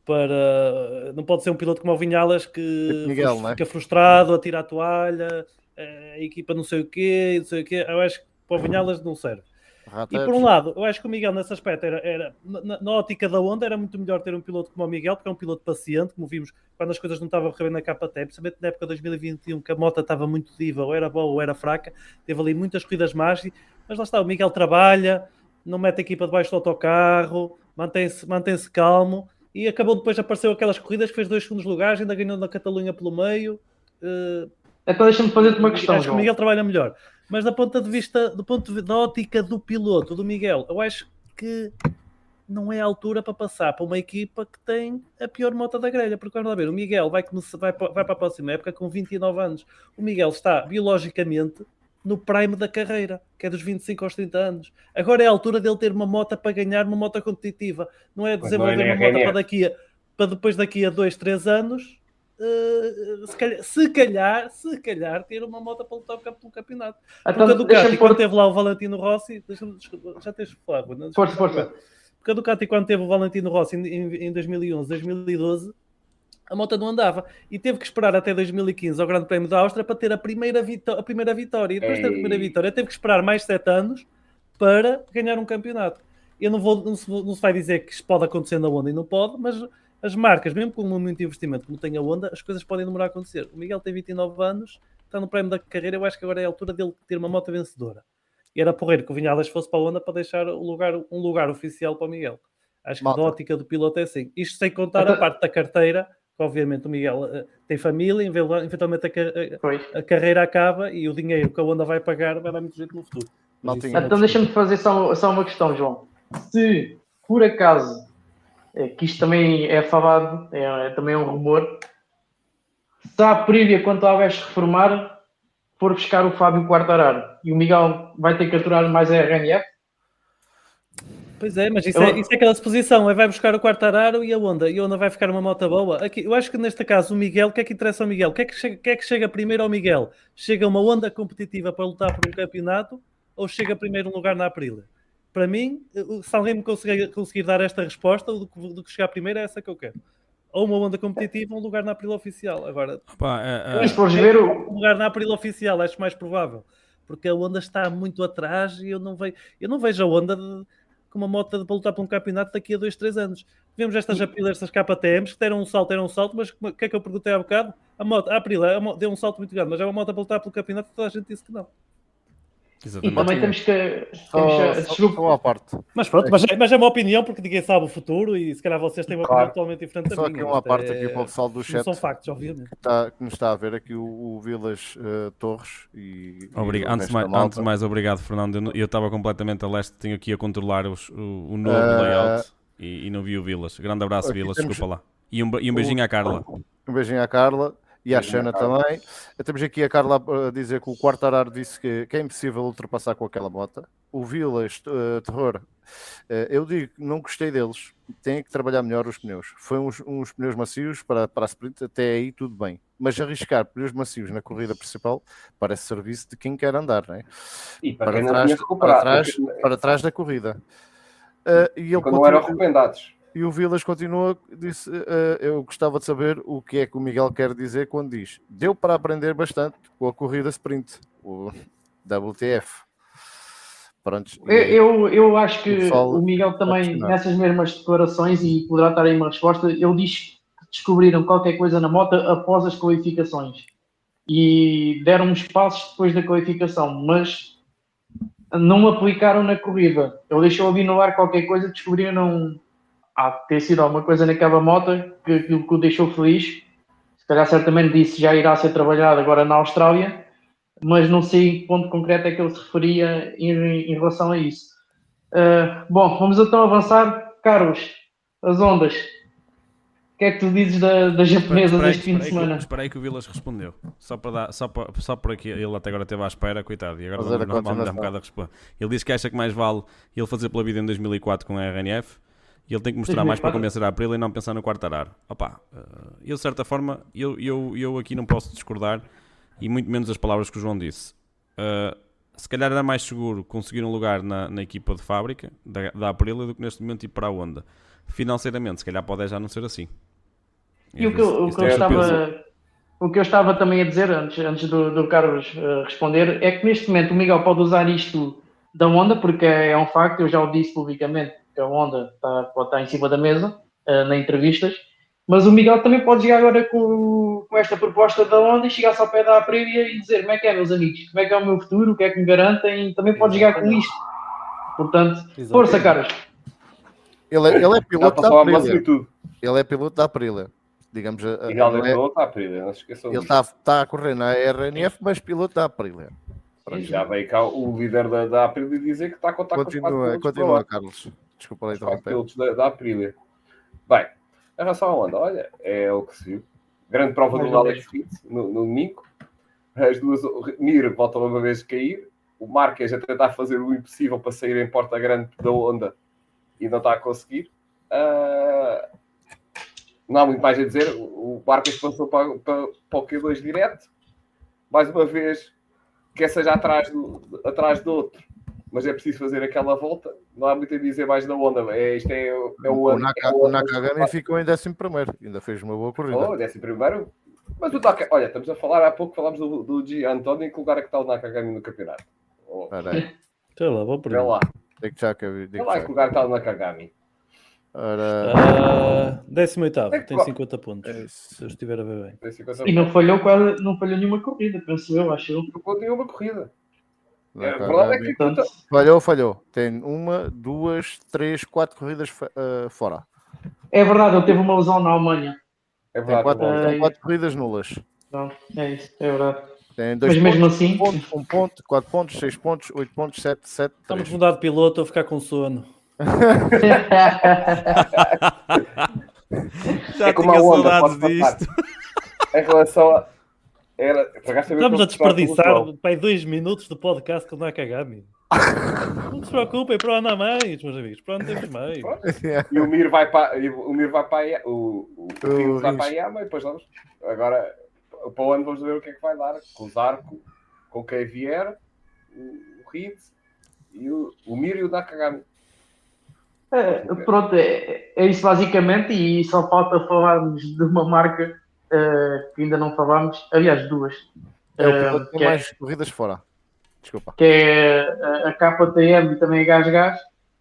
para... Não pode ser um piloto como o Vinhalas que Miguel, é? fica frustrado, atira a toalha, eh, a equipa não sei o quê, não sei o quê. Eu acho que para o Vinhalas não serve. E Rateiros. por um lado, eu acho que o Miguel nesse aspecto era, era na, na ótica da onda, era muito melhor ter um piloto como o Miguel, porque é um piloto paciente, como vimos quando as coisas não estavam a correr na KTM, principalmente na época de 2021, que a moto estava muito diva, ou era boa ou era fraca, teve ali muitas corridas más, mas lá está, o Miguel trabalha, não mete a equipa debaixo do autocarro, mantém-se mantém calmo, e acabou depois apareceu aquelas corridas que fez dois segundos lugares, ainda ganhou na Catalunha pelo meio. eh, Então deixa-me fazer-te uma questão, acho que o João. Miguel trabalha melhor. Mas da ponta de vista, do ponto de, da ótica do piloto, do Miguel, eu acho que não é a altura para passar para uma equipa que tem a pior moto da grelha. Porque vamos lá ver, o Miguel vai, começar, vai, vai para a próxima época com 29 anos. O Miguel está biologicamente no prime da carreira, que é dos 25 aos 30 anos. Agora é a altura dele ter uma moto para ganhar uma moto competitiva. Não é desenvolver não é uma moto para daqui a, para depois daqui a 2, 3 anos. eh, se, calhar, se calhar, se calhar, ter uma moto para lutar pelo campeonato. Porque a Então, Ducati, quando pôr... teve lá o Valentino Rossi, desculpa, já tens falado, não? Força, força. Porque a Ducati, quando teve o Valentino Rossi em, em, em 2011, 2012, a moto não andava e teve que esperar até 2015 ao Grande Prémio da Áustria para ter a primeira, vitó- a primeira vitória. E depois de ter a primeira Ei. vitória, teve que esperar mais 7 anos para ganhar um campeonato. Eu não, vou, não, se, não se vai dizer que isto pode acontecer na Honda e não pode, mas as marcas, mesmo com muito investimento como tem a Honda, as coisas podem demorar a acontecer. O Miguel tem 29 anos, está no prémio da carreira, eu acho que agora é a altura dele ter uma moto vencedora. E era porreiro que o Vinhalas fosse para a Honda para deixar o lugar, um lugar oficial para o Miguel. Acho que Malta. da ótica do piloto é assim. Isto sem contar Então- a parte da carteira, obviamente o Miguel eh, tem família, eventual- eventualmente a, a- a carreira acaba e o dinheiro que a Honda vai pagar vai dar muito jeito no futuro. Mas isso é Então deixa-me fazer só, só uma questão, João. Se por acaso, é, que isto também é falado, é, é também um rumor, se a Aprilia, quando a Aves reformar, for buscar o Fábio Quartararo e o Miguel vai ter que aturar mais a RNF, Pois é, mas isso, é, isso é aquela suposição. É vai buscar o quarto araro e a onda. E a onda vai ficar uma moto boa. Aqui, eu acho que neste caso o Miguel, o que é que interessa ao Miguel? O que é que chega, o que é que chega primeiro ao Miguel? Chega uma onda competitiva para lutar por um campeonato ou chega primeiro um lugar na Aprilia? Para mim, se alguém me conseguir, conseguir dar esta resposta, do que, do que chegar primeiro é essa que eu quero. Ou uma onda competitiva ou um lugar na Aprilia oficial. Agora, Opa, é, é, Mas ver o. um lugar na Aprilia oficial, acho mais provável. Porque a Honda está muito atrás e eu não vejo, eu não vejo a Honda de- com uma moto para lutar por um campeonato daqui a 2, 3 anos. Vemos estas Aprilia, estas KTMs que deram um salto, deram um salto, mas o que é que eu perguntei há bocado? A moto, a Aprilia deu um salto muito grande, mas é uma moto para lutar pelo campeonato toda a gente disse que não. E exatamente. também temos que. Só, Temos, a- só, desculpa. só parte. Mas pronto, mas, é- mas é uma opinião porque ninguém sabe o futuro e se calhar vocês têm uma Claro. opinião totalmente diferente da Só minha. aqui uma parte é- aqui para o pessoal do chat são factos, obviamente. que, está, que nos está a ver aqui o, o Vilas eh, Torres e, e Obrigado. o Antes, mais, antes de mais, obrigado, Fernando. Eu estava completamente a leste, tenho aqui a controlar os- o, o novo Ah, layout e, e não vi o Vilas. Grande abraço, aqui Vilas, temos- desculpa lá. E um, e um beijinho à Carla. Um beijinho à Carla e à à Xana também. Temos aqui a Carla a dizer que o quarto arar disse que, que é impossível ultrapassar com aquela bota. O Vilas eh, Terror, eh, eu digo não gostei deles. Tem que trabalhar melhor os pneus. Foi uns, uns pneus macios para, para a sprint, até aí tudo bem. Mas arriscar pneus macios na corrida principal parece serviço de quem quer andar, não é? E para, Para trás, para trás, para trás da corrida. Eh, e ele Quando não eram recomendados. E o Vilas continua, disse, eh, eu gostava de saber o que é que o Miguel quer dizer quando diz deu para aprender bastante com a corrida sprint, o WTF. Pronto, Eu, eu, eu acho que pessoal o Miguel também, nessas mesmas declarações, e poderá estar aí uma resposta, ele diz que descobriram qualquer coisa na moto após as qualificações e deram uns passos depois da qualificação, mas não aplicaram na corrida. Ele deixou ali no ar qualquer coisa, descobriram há de ter sido alguma coisa naquela moto que, que o deixou feliz. Se calhar certamente disse já irá ser trabalhado agora na Austrália, mas não sei em que ponto concreto é que ele se referia em, em relação a isso. Uh, bom, vamos então avançar. Carlos, as ondas. O que é que tu dizes da, das japonesas Esperei- este fim de semana? Esperei que o Vilas respondeu. Só para dar, só para, só para que ele até agora esteve à espera, coitado. E agora vamos, dar um bocado a responder. Ele diz que acha que mais vale ele fazer pela vida em 2004 com a RNF e ele tem que mostrar mais para 2004? convencer a Aprilia e não pensar no quarto arar. Opa, eh, eu de certa forma, eu, eu, eu aqui não posso discordar e muito menos as palavras que o João disse. Eh, se calhar era mais seguro conseguir um lugar na, na equipa de fábrica da, da Aprilia do que neste momento ir para a Honda. Financeiramente, se calhar pode já não ser assim. E o que, eu- o Isso que eu peso. estava, o que eu estava também a dizer antes, antes do, do Carlos eh, responder é que neste momento o Miguel pode usar isto da Honda, porque é, é um facto, eu já o disse publicamente que a Honda está, pode estar em cima da mesa eh, nas entrevistas, mas o Miguel também pode chegar agora com, com esta proposta da Honda e chegar-se ao pé da Aprilia e dizer como é que é, meus amigos, como é que é o meu futuro, o que é que me garantem, também pode chegar com isto. Portanto, força, Carlos. Ele, é- ele é piloto da Aprilia. Ele é piloto da Aprilia. Digamos, E realmente ele é- não está a perder, não se esqueçam ele está, está a correr na RNF, mas piloto da Aprilia. E já veio cá o líder da, da Aprilia dizer que está a contar com os quatro Continua, continua. Carlos. Desculpa lá Os quatro interromper. pilotos da, da Aprilia. Bem, em relação à Honda, olha, é o que se viu. Grande prova Mais do Alex Rins no, no domingo. As duas, o Mir voltam uma vez a cair. O Marques a tentar fazer o impossível para sair em porta grande da Honda e não está a conseguir. Ah, não há muito mais a dizer. O o Marques passou para, para, para o Q2 direto. Mais uma vez, quer seja atrás do, atrás do outro, mas é preciso fazer aquela volta. Não há muito a dizer mais da Honda. É, isto é, é o O, ano. Naka, é o Nakagami ficou em 11 ainda fez uma boa corrida. Oh, décimo primeiro. Mas o Naka, olha, estamos a falar há pouco, falámos do, do G. António, em que lugar é que está o Nakagami no campeonato? Oh, (laughs) Sei lá, vou Vê perguntar. lá, digo já que vê lá em que lugar está o Nakagami. Ora, Ah, 18 É tem qual- 50 pontos. é. Se eu estiver a ver bem. Tem 50 E não falhou quase, não falhou nenhuma corrida, penso eu, acho eu. pontos. nenhuma corrida. É, a é que Portanto, Falhou, falhou. Tem uma, duas, três, quatro corridas eh, fora. é verdade, ele teve uma lesão na Alemanha. é Tem verdade. quatro, Ai. tem quatro corridas nulas. Não, é isso, é verdade. Tem dois Mas mesmo pontos, assim, um ponto, um ponto, quatro pontos, seis pontos, oito pontos, sete, sete, Estamos três. mudar de piloto, eu vou ficar com sono. (laughs) Já É tinha a saudades disto. Em relação a. Era, Estamos a do desperdiçar pai, dois minutos de podcast com o Nakagami. Não se preocupem, para onde há mais, meus amigos. Para onde temos mais. E o Mir vai para, e o Mir vai para a, o, o, o vai para a Yama e depois vamos. Agora, para o ano vamos ver o que é que vai dar. Com o Zarco, com quem vier, o, o Reed e o, o Mir e o Nakagami. É, pronto, é, é isso basicamente. E só falta falarmos de uma marca eh, que ainda não falámos. Aliás, duas. É o piloto que que tem é- mais corridas fora. Desculpa. que é a, a KTM e também a Gás Gás.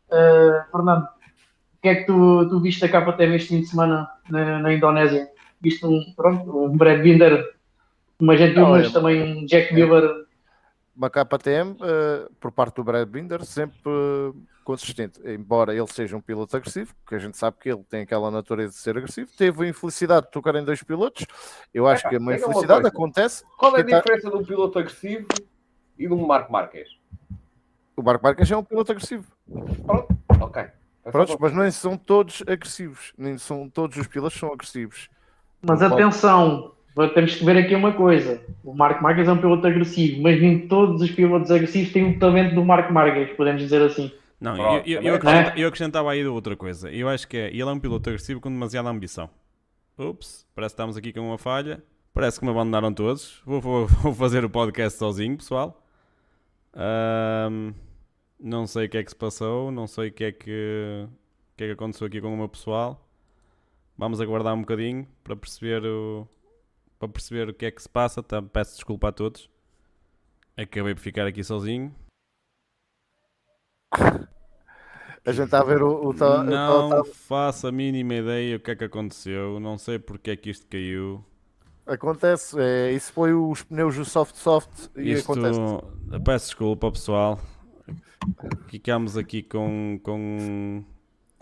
Uh, Fernando, o que é que tu, tu viste a KTM este fim de semana na, na Indonésia? Viste um, pronto, um Brad Binder, uma gente Não, mas é- também um Jack Miller. Uma KTM, eh, por parte do Brad Binder, sempre eh, consistente. Embora ele seja um piloto agressivo, porque a gente sabe que ele tem aquela natureza de ser agressivo, teve a infelicidade de tocar em dois pilotos. Eu acho Epá, que diga uma infelicidade acontece. Qual é a tá- diferença de um piloto agressivo e de um Marco Marques? O Marco Marques é um piloto agressivo. Pronto, ok. Prontos, mas nem são todos agressivos. Nem são todos os pilotos são agressivos. Mas atenção, temos que ver aqui uma coisa: o Marco Marques é um piloto agressivo, mas nem todos os pilotos agressivos têm o talento do Marco Marques, podemos dizer assim. Não, eu, Pronto, eu, também eu, é acrescenta- eu acrescentava aí outra coisa. Eu acho que é, ele é um piloto agressivo com demasiada ambição. Ups, parece que estamos aqui com uma falha. Parece que me abandonaram todos. Vou, vou- (laughs) vou fazer o podcast sozinho, pessoal. Ahm, não sei o que é que se passou, não sei o que é que, o que, é que aconteceu aqui com o meu pessoal. Vamos aguardar um bocadinho para perceber o, para perceber o que é que se passa. Tá, peço desculpa a todos. Acabei por ficar aqui sozinho. (laughs) A gente está a ver o. o, o Não ta- faço a mínima ideia o que é que aconteceu. Não sei porque é que isto caiu. Acontece, é, isso foi os pneus do soft soft e Isto, acontece. peço desculpa, pessoal. Ficamos aqui com. com...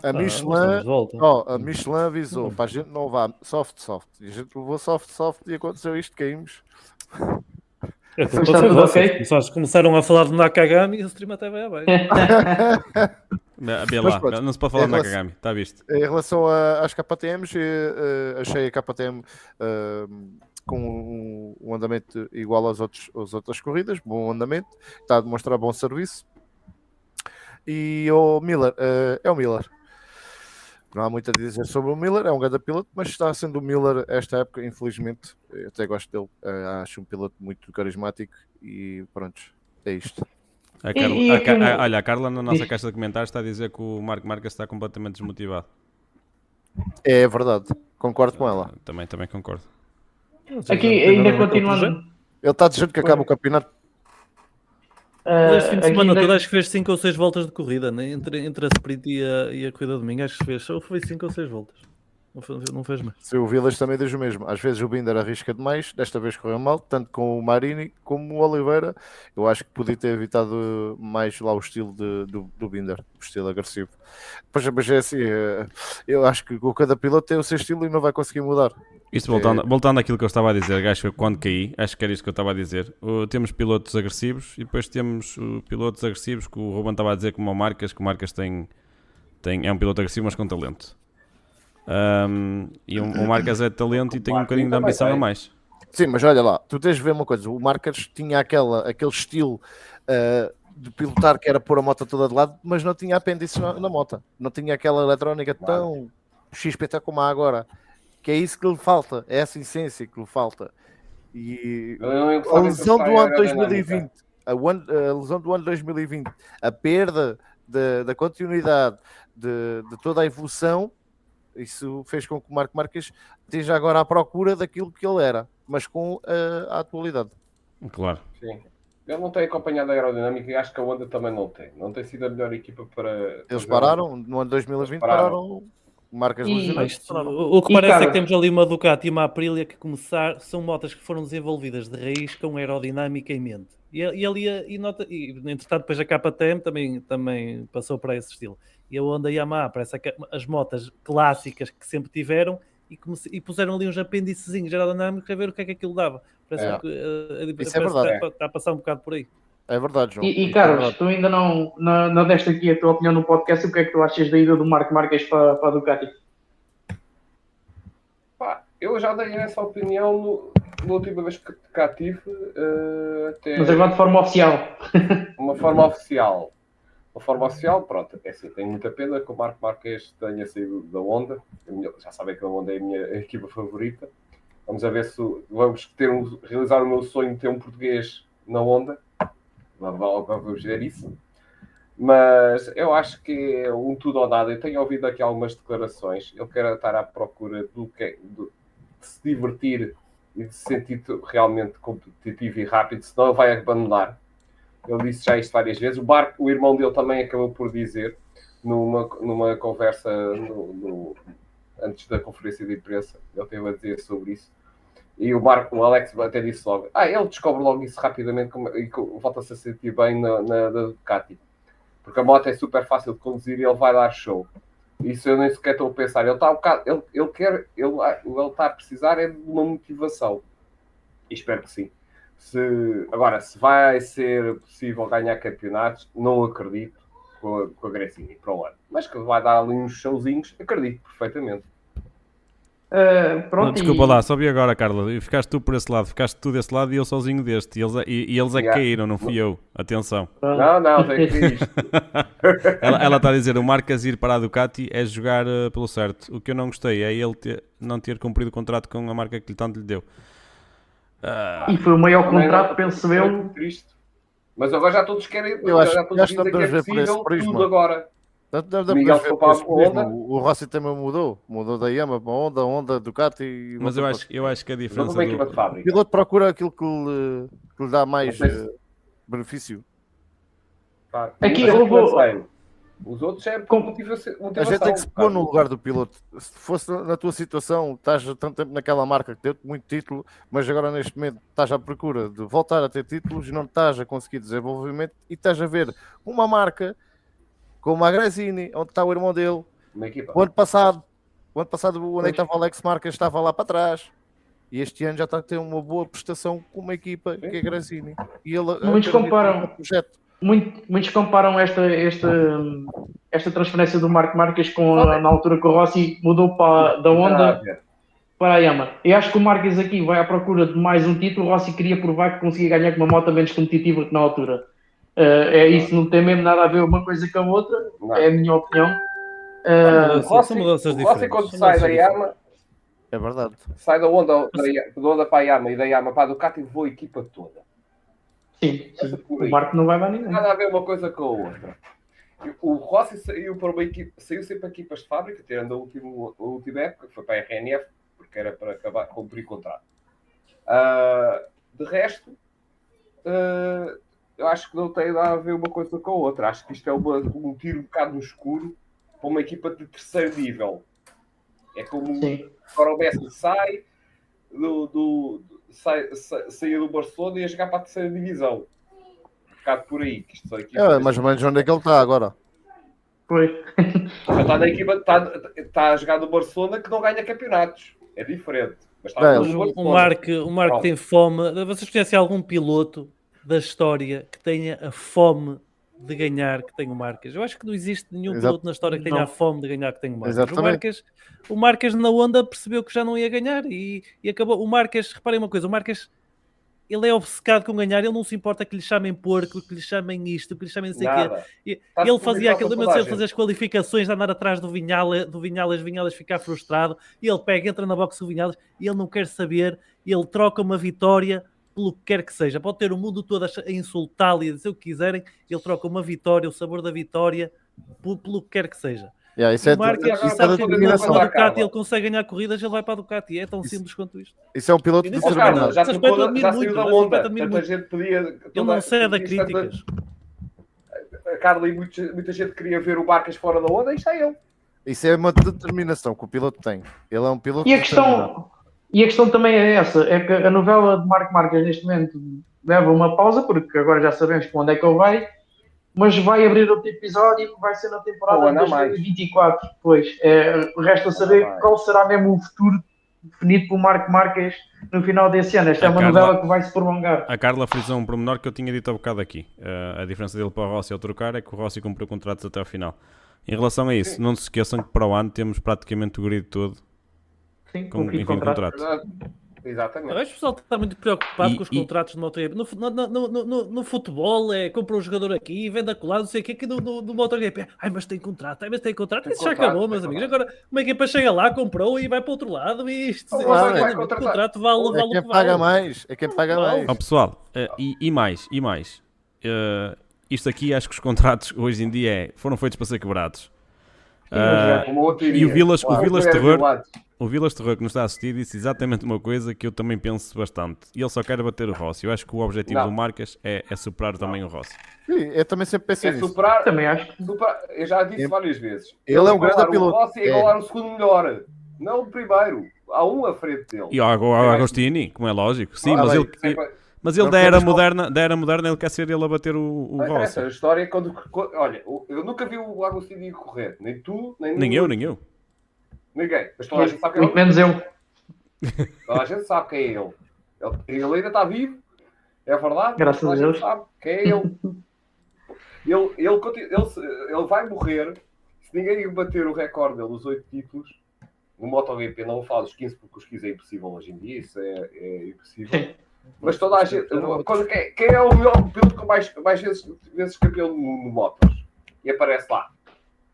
A Ah, Michelin, ó, a Michelin avisou para a gente não levar soft soft. E a gente levou soft soft e aconteceu isto, caímos. É, Está foi tudo ok? Começaram- Começaram a falar de Nakagami e o stream até vai abaixo. (laughs) Mas lá, pronto, não se pode falar de Nakagami, está visto? Em relação a- às KTMs, eh, eh, achei a KTM eh, com um, um andamento igual às, outros, às outras corridas, bom andamento, está a demonstrar bom serviço. E o Miller, eh, é o Miller. Não há muito a dizer sobre o Miller, é um grande piloto, mas está sendo o Miller esta época, infelizmente. Eu até gosto dele, eh, acho um piloto muito carismático e pronto, é isto. A E- Carla- e a no- a- olha, a Carla na nossa caixa de comentários está a dizer que o Marco Marques está completamente desmotivado. É verdade, concordo com ela. Também, também concordo. Aqui, ainda a continuando. Ele está dizendo que acaba o campeonato. Ah, Este fim de aqui semana ainda- todo acho que fez 5 ou 6 voltas de corrida, né? entre, entre a sprint e a, e a corrida de domingo, acho que fez, ou foi 5 ou 6 voltas. Não, não fez mais. O Vilas também diz o mesmo. Às vezes o Binder arrisca demais, desta vez correu mal, tanto com o Marini como o Oliveira. Eu acho que podia ter evitado mais lá o estilo de- do, do Binder, o estilo agressivo. Pois, mas é assim, eh, eu acho que cada piloto tem o seu estilo e não vai conseguir mudar. Isto voltando, voltando àquilo que eu estava a dizer, acho que quando caí, acho que era isto que eu estava a dizer. Temos pilotos agressivos e depois temos uh, pilotos agressivos que o Ruben estava a dizer como o Marcas, que o Marcas tem, tem, é um piloto agressivo, mas com talento. Ahm, e o, o Marcas é de talento e tem um bocadinho de ambição a mais. Sim, mas olha lá, tu tens de ver uma coisa: o Marcas tinha aquela, aquele estilo eh, de pilotar que era pôr a moto toda de lado, mas não tinha apêndice na, na moto, não tinha aquela eletrónica tão XPT como há agora. Que é isso que lhe falta, é essa essência que lhe falta. E a de lesão do ano aerodinâmica. 2020, a, one- a lesão do ano 2020, a perda de- da continuidade de, de toda a evolução, isso fez com que o Marco Marques esteja agora à procura daquilo que ele era, mas com eh, a atualidade. Claro. Sim. Ele não tem acompanhado a aerodinâmica e acho que a Honda também não tem. Não tem sido a melhor equipa para. Eles pararam, no ano 2020 Pararam. pararam, marcas E- isto- o, o que E, parece é cara- que temos ali uma Ducati e uma Aprilia que começar, são motas que foram desenvolvidas de raiz com aerodinâmica em mente. E, e ali, e, nota, e entretanto, depois a KTM também, também passou para esse estilo. E a Honda Yamaha, parece que as motas clássicas que sempre tiveram e, comece- e puseram ali uns apêndicezinhos aerodinâmicos a ver o que é que aquilo dava. Parece É. que eh, Isso parece é que verdade. está, está a passar um bocado por aí. É verdade, João. E, e é Carlos, verdade. tu ainda não, não, não deste aqui a tua opinião no podcast, o que é que tu achas da ida do Marco Marques para, para a Ducati? Pá, eu já dei essa opinião no, na última vez que cá tive. eh, até Mas agora de forma oficial. uma forma oficial. Uma forma oficial, pronto, é assim, tenho muita pena que o Marco Marques tenha saído da Honda. Já sabem que a Honda é a minha (laughs) equipa favorita. Vamos a ver se vamos ter um, realizar o meu sonho de ter um português na Honda. Vamos ver isso. Mas eu acho que é um tudo ou nada. Eu tenho ouvido aqui algumas declarações. Ele quer estar à procura do que, de se divertir e de se sentir realmente competitivo e rápido, senão ele vai abandonar. Ele disse já isto várias vezes. O, Bar, o irmão dele também acabou por dizer, numa, numa conversa no, no, antes da conferência de imprensa, ele teve a dizer sobre isso. E o Marco, o Alex até disse logo: Ah, ele descobre logo isso rapidamente e volta-se a sentir bem na, na, na Ducati. Porque a moto é super fácil de conduzir e ele vai dar show. Isso eu nem sequer estou a pensar. Ele está um bocado, ele, ele quer, ele, ele está a precisar é de uma motivação. E espero que sim. Se, agora, se vai ser possível ganhar campeonatos, não acredito com a, com a Grecinha para o ano. Mas que vai dar ali uns showzinhos, acredito perfeitamente. Uh, pronto, não, desculpa e... lá, só vi agora, Carla. Ficaste tu por esse lado, ficaste tu desse lado e eu sozinho deste. E eles, e, e eles é que yeah. caíram, não fui eu. Atenção. Não, não, (laughs) tem que isto. (laughs) ela, ela está a dizer: o Marcas ir para a Ducati é jogar uh, pelo certo. O que eu não gostei é ele ter, não ter cumprido o contrato com a marca que lhe tanto lhe deu. Uh, e foi o maior contrato, penso eu. Triste. Mas agora já todos querem. Eu acho, já todos que é possível tudo agora. Da, da, Miguel foi para a Honda. O Rossi também mudou. Mudou da Yama para a Honda, Honda, Ducati. Mas eu acho, eu acho que a diferença. Do... O piloto procura aquilo que lhe, que lhe dá mais uh, benefício. Aqui eu vou. Os outros é com motivação. A gente tem que se pôr no lugar do piloto. Se fosse na tua situação, estás tanto tempo naquela marca que deu-te muito título, mas agora neste momento estás à procura de voltar a ter títulos e não estás a conseguir desenvolvimento e estás a ver uma marca como a Grazini, onde está o irmão dele. O ano passado, o ano passado, onde estava o Alex Marques, estava lá para trás. E este ano já está a ter uma boa prestação com uma equipa que é a Grazini. E ele, muitos comparam, muito, muitos comparam esta, esta, esta transferência do Marco Marques com a, na altura que o Rossi mudou para, da Honda para a Yama. Eu acho que o Marques aqui vai à procura de mais um título. O Rossi queria provar que conseguia ganhar com uma moto menos competitiva que na altura. Uh, é isso, não tem mesmo nada a ver uma coisa com a outra, não. é a minha opinião. Uh, Rossi, mudanças Rossi quando sai da Yama, é verdade. Sai da onda, da, da onda para a Yama e da Yama para a Ducati voa a equipa toda. Sim, o Marco não vai dar ninguém. Nada a ver uma coisa com a outra. O Rossi saiu, para uma equipa, saiu sempre para equipas de fábrica, tirando a última, a última época, que foi para a RNF, porque era para acabar, cumprir contrato. Uh, de resto, uh, eu acho que não tem nada a ver uma coisa com a outra. Acho que isto é uma, um tiro um bocado no escuro para uma equipa de terceiro nível. É como Sim. agora o Messi sai do, do, sai, sai, saiu do Barcelona e ia jogar para a terceira divisão. Um bocado por aí. Que isto é, mais ou menos onde é que ele está agora. Foi. Já está na equipa, está, está a jogar do Barcelona que não ganha campeonatos. É diferente. Mas está é, o, o Marco, o Marco tem fome. Vocês conhecem algum piloto da história que tenha a fome de ganhar que tem o Marques. Eu acho que não existe nenhum Exato. piloto na história que tenha não. a fome de ganhar que tem o Marques. O Marques, o Marques na onda percebeu que já não ia ganhar e, e acabou. O Marques, reparem uma coisa, o Marques ele é obcecado com ganhar, ele não se importa que lhe chamem porco, que lhe chamem isto, que lhe chamem não sei o quê. Ele fazia aquilo, lembra ele fazia as qualificações, andar atrás do Vinhales, do Vinhales, Vinhales ficar frustrado, e ele pega, entra na box do Vinhales e ele não quer saber, ele troca uma vitória pelo que quer que seja. Pode ter o mundo todo a insultá-lo e a dizer o que quiserem, ele troca uma vitória, o sabor da vitória, pelo, pelo que quer que seja. Yeah, isso é, Marca, isso é sabe que a Ducati ele consegue ganhar corridas, ele vai para a Ducati. É tão isso, simples quanto isto. Isso é um piloto de determinado. Já, trocou, já saiu da onda. Gente podia... Ele não cede a críticas. A Carla e muita, muita gente queria ver o Barcas fora da onda, e está ele. Isso é uma determinação que o piloto tem. Ele é um piloto E a questão, e a questão também é essa, é que a novela de Marco Marques neste momento leva uma pausa, porque agora já sabemos para onde é que ele vai, mas vai abrir outro episódio que vai ser na temporada de 2024. Mais. Pois, é, resta saber qual será mesmo o futuro definido por Marco Marques no final desse ano. Esta a é uma Carla, novela que vai se prolongar. A Carla frisou um pormenor que eu tinha dito há bocado aqui. Uh, a diferença dele para o Rossi ao trocar é que o Rossi cumpriu contratos até ao final. Em relação a isso, Sim. não se esqueçam que para o ano temos praticamente o grid todo Sim, com, com contrato. contrato. Exatamente. Acho que o pessoal está muito preocupado E- com os e- contratos de MotoGP. No, no, no, no, futebol, é compra um jogador aqui, vende acolá, não sei o que, que no, no, no MotoGP. Ai, mas tem contrato, ai, mas tem contrato. Tem Isso já contrato, acabou, tem meus amigos. contrato. Agora, uma equipa chega lá, comprou e vai para o outro lado e isto. Isto- vai- isto- vai o contrato vale, É vale o quem que paga vale. mais. É quem paga Vale. mais. Ó pessoal, eh, e, e mais, e mais. Eh, isto aqui acho que os contratos hoje em dia é- foram feitos para ser quebrados. Ah, outro e o. Vilas, o Claro, Vilas era Terror, violado. O Vilas Terror que nos está a assistir disse exatamente uma coisa que eu também penso bastante. E ele só quer bater o Rossi. Eu acho que o objetivo Não. do Marcas é, é superar também o Rossi. Sim, eu também sempre pensei É nisso. superar, Também acho. superar- Eu já disse É- várias vezes. Ele é um grande o piloto. Rossi é igualar o segundo melhor. Não o primeiro. Há um à frente dele. E o o Agostini, como é lógico. Sim, Ah, mas bem, ele, Sempre- mas ele Não da era, moderna, da era moderna ele quer ser ele a bater o, o Não Rossi. a história é quando, quando- Olha, eu nunca vi o Agostinho correr. Nem tu, nem Nem nenhum- eu, nem eu. Ninguém. Mas toda a gente sabe quem é Muito ele. menos eu. Toda a gente sabe quem é ele. Ele, ele ainda está vivo. É verdade. Graças Toda a Deus. sabe quem é ele. Ele, ele, continua- ele, ele vai morrer se ninguém bater o recorde dele, os 8 títulos. No MotoGP não falo dos 15 porque os 15 é impossível hoje em dia, isso é, é impossível. Mas toda a gente. Quando, quem, quem é o melhor piloto com mais, mais vezes, vezes campeão no, no Motos? E aparece lá.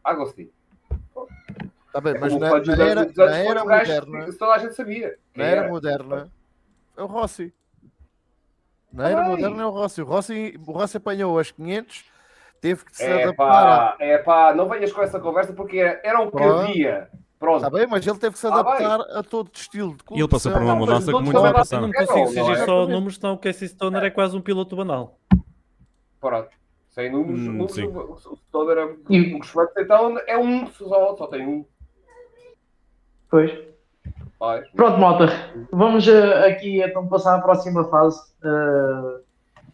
Agostinho. Tá bem, mas na, na era, anos na era um moderna, Toda a gente sabia. na era era. moderna, é o Rossi. Na era Ai. moderna é o Rossi. O Rossi, o Rossi apanhou as 500, teve que se É adaptar. pá, é pá, não venhas com essa conversa porque era, era o que Pronto. havia. Pronto. Está bem, mas ele teve que se Ah, adaptar a todo estilo de E ele passou por uma Não, mudança que muitos não Eu não consigo Não, exigir não é. só números, senão o Casey Stoner é quase um piloto banal. Pronto. Sem números, Hum, números o, Stoner era E- o Schwartz, então é um só, só tem um. Pois. Vai. Pronto, malta. Vamos eh, aqui então passar à próxima fase. Eh,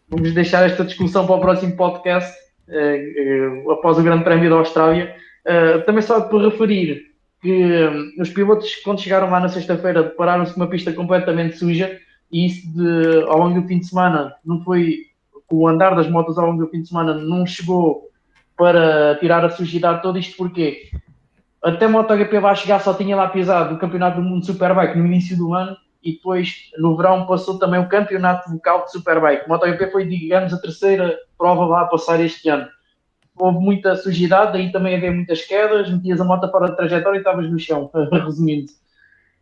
vamos deixar esta discussão para o próximo podcast, eh, após o Grande Prémio da Austrália. Também só para referir que eh, os pilotos, quando chegaram lá na sexta-feira, depararam-se com uma pista completamente suja e isso de, ao longo do fim de semana não foi. O andar das motos ao longo do fim de semana não chegou para tirar a sujidade toda. Isto porquê? Até MotoGP chegar só tinha lá pisado o Campeonato do Mundo Superbike no início do ano e depois no verão passou também o Campeonato Local de Superbike. MotoGP foi, digamos, a terceira prova lá a passar este ano. Houve muita sujidade, daí também havia muitas quedas, metias a moto fora de trajetória e estavas no chão, (laughs) resumindo.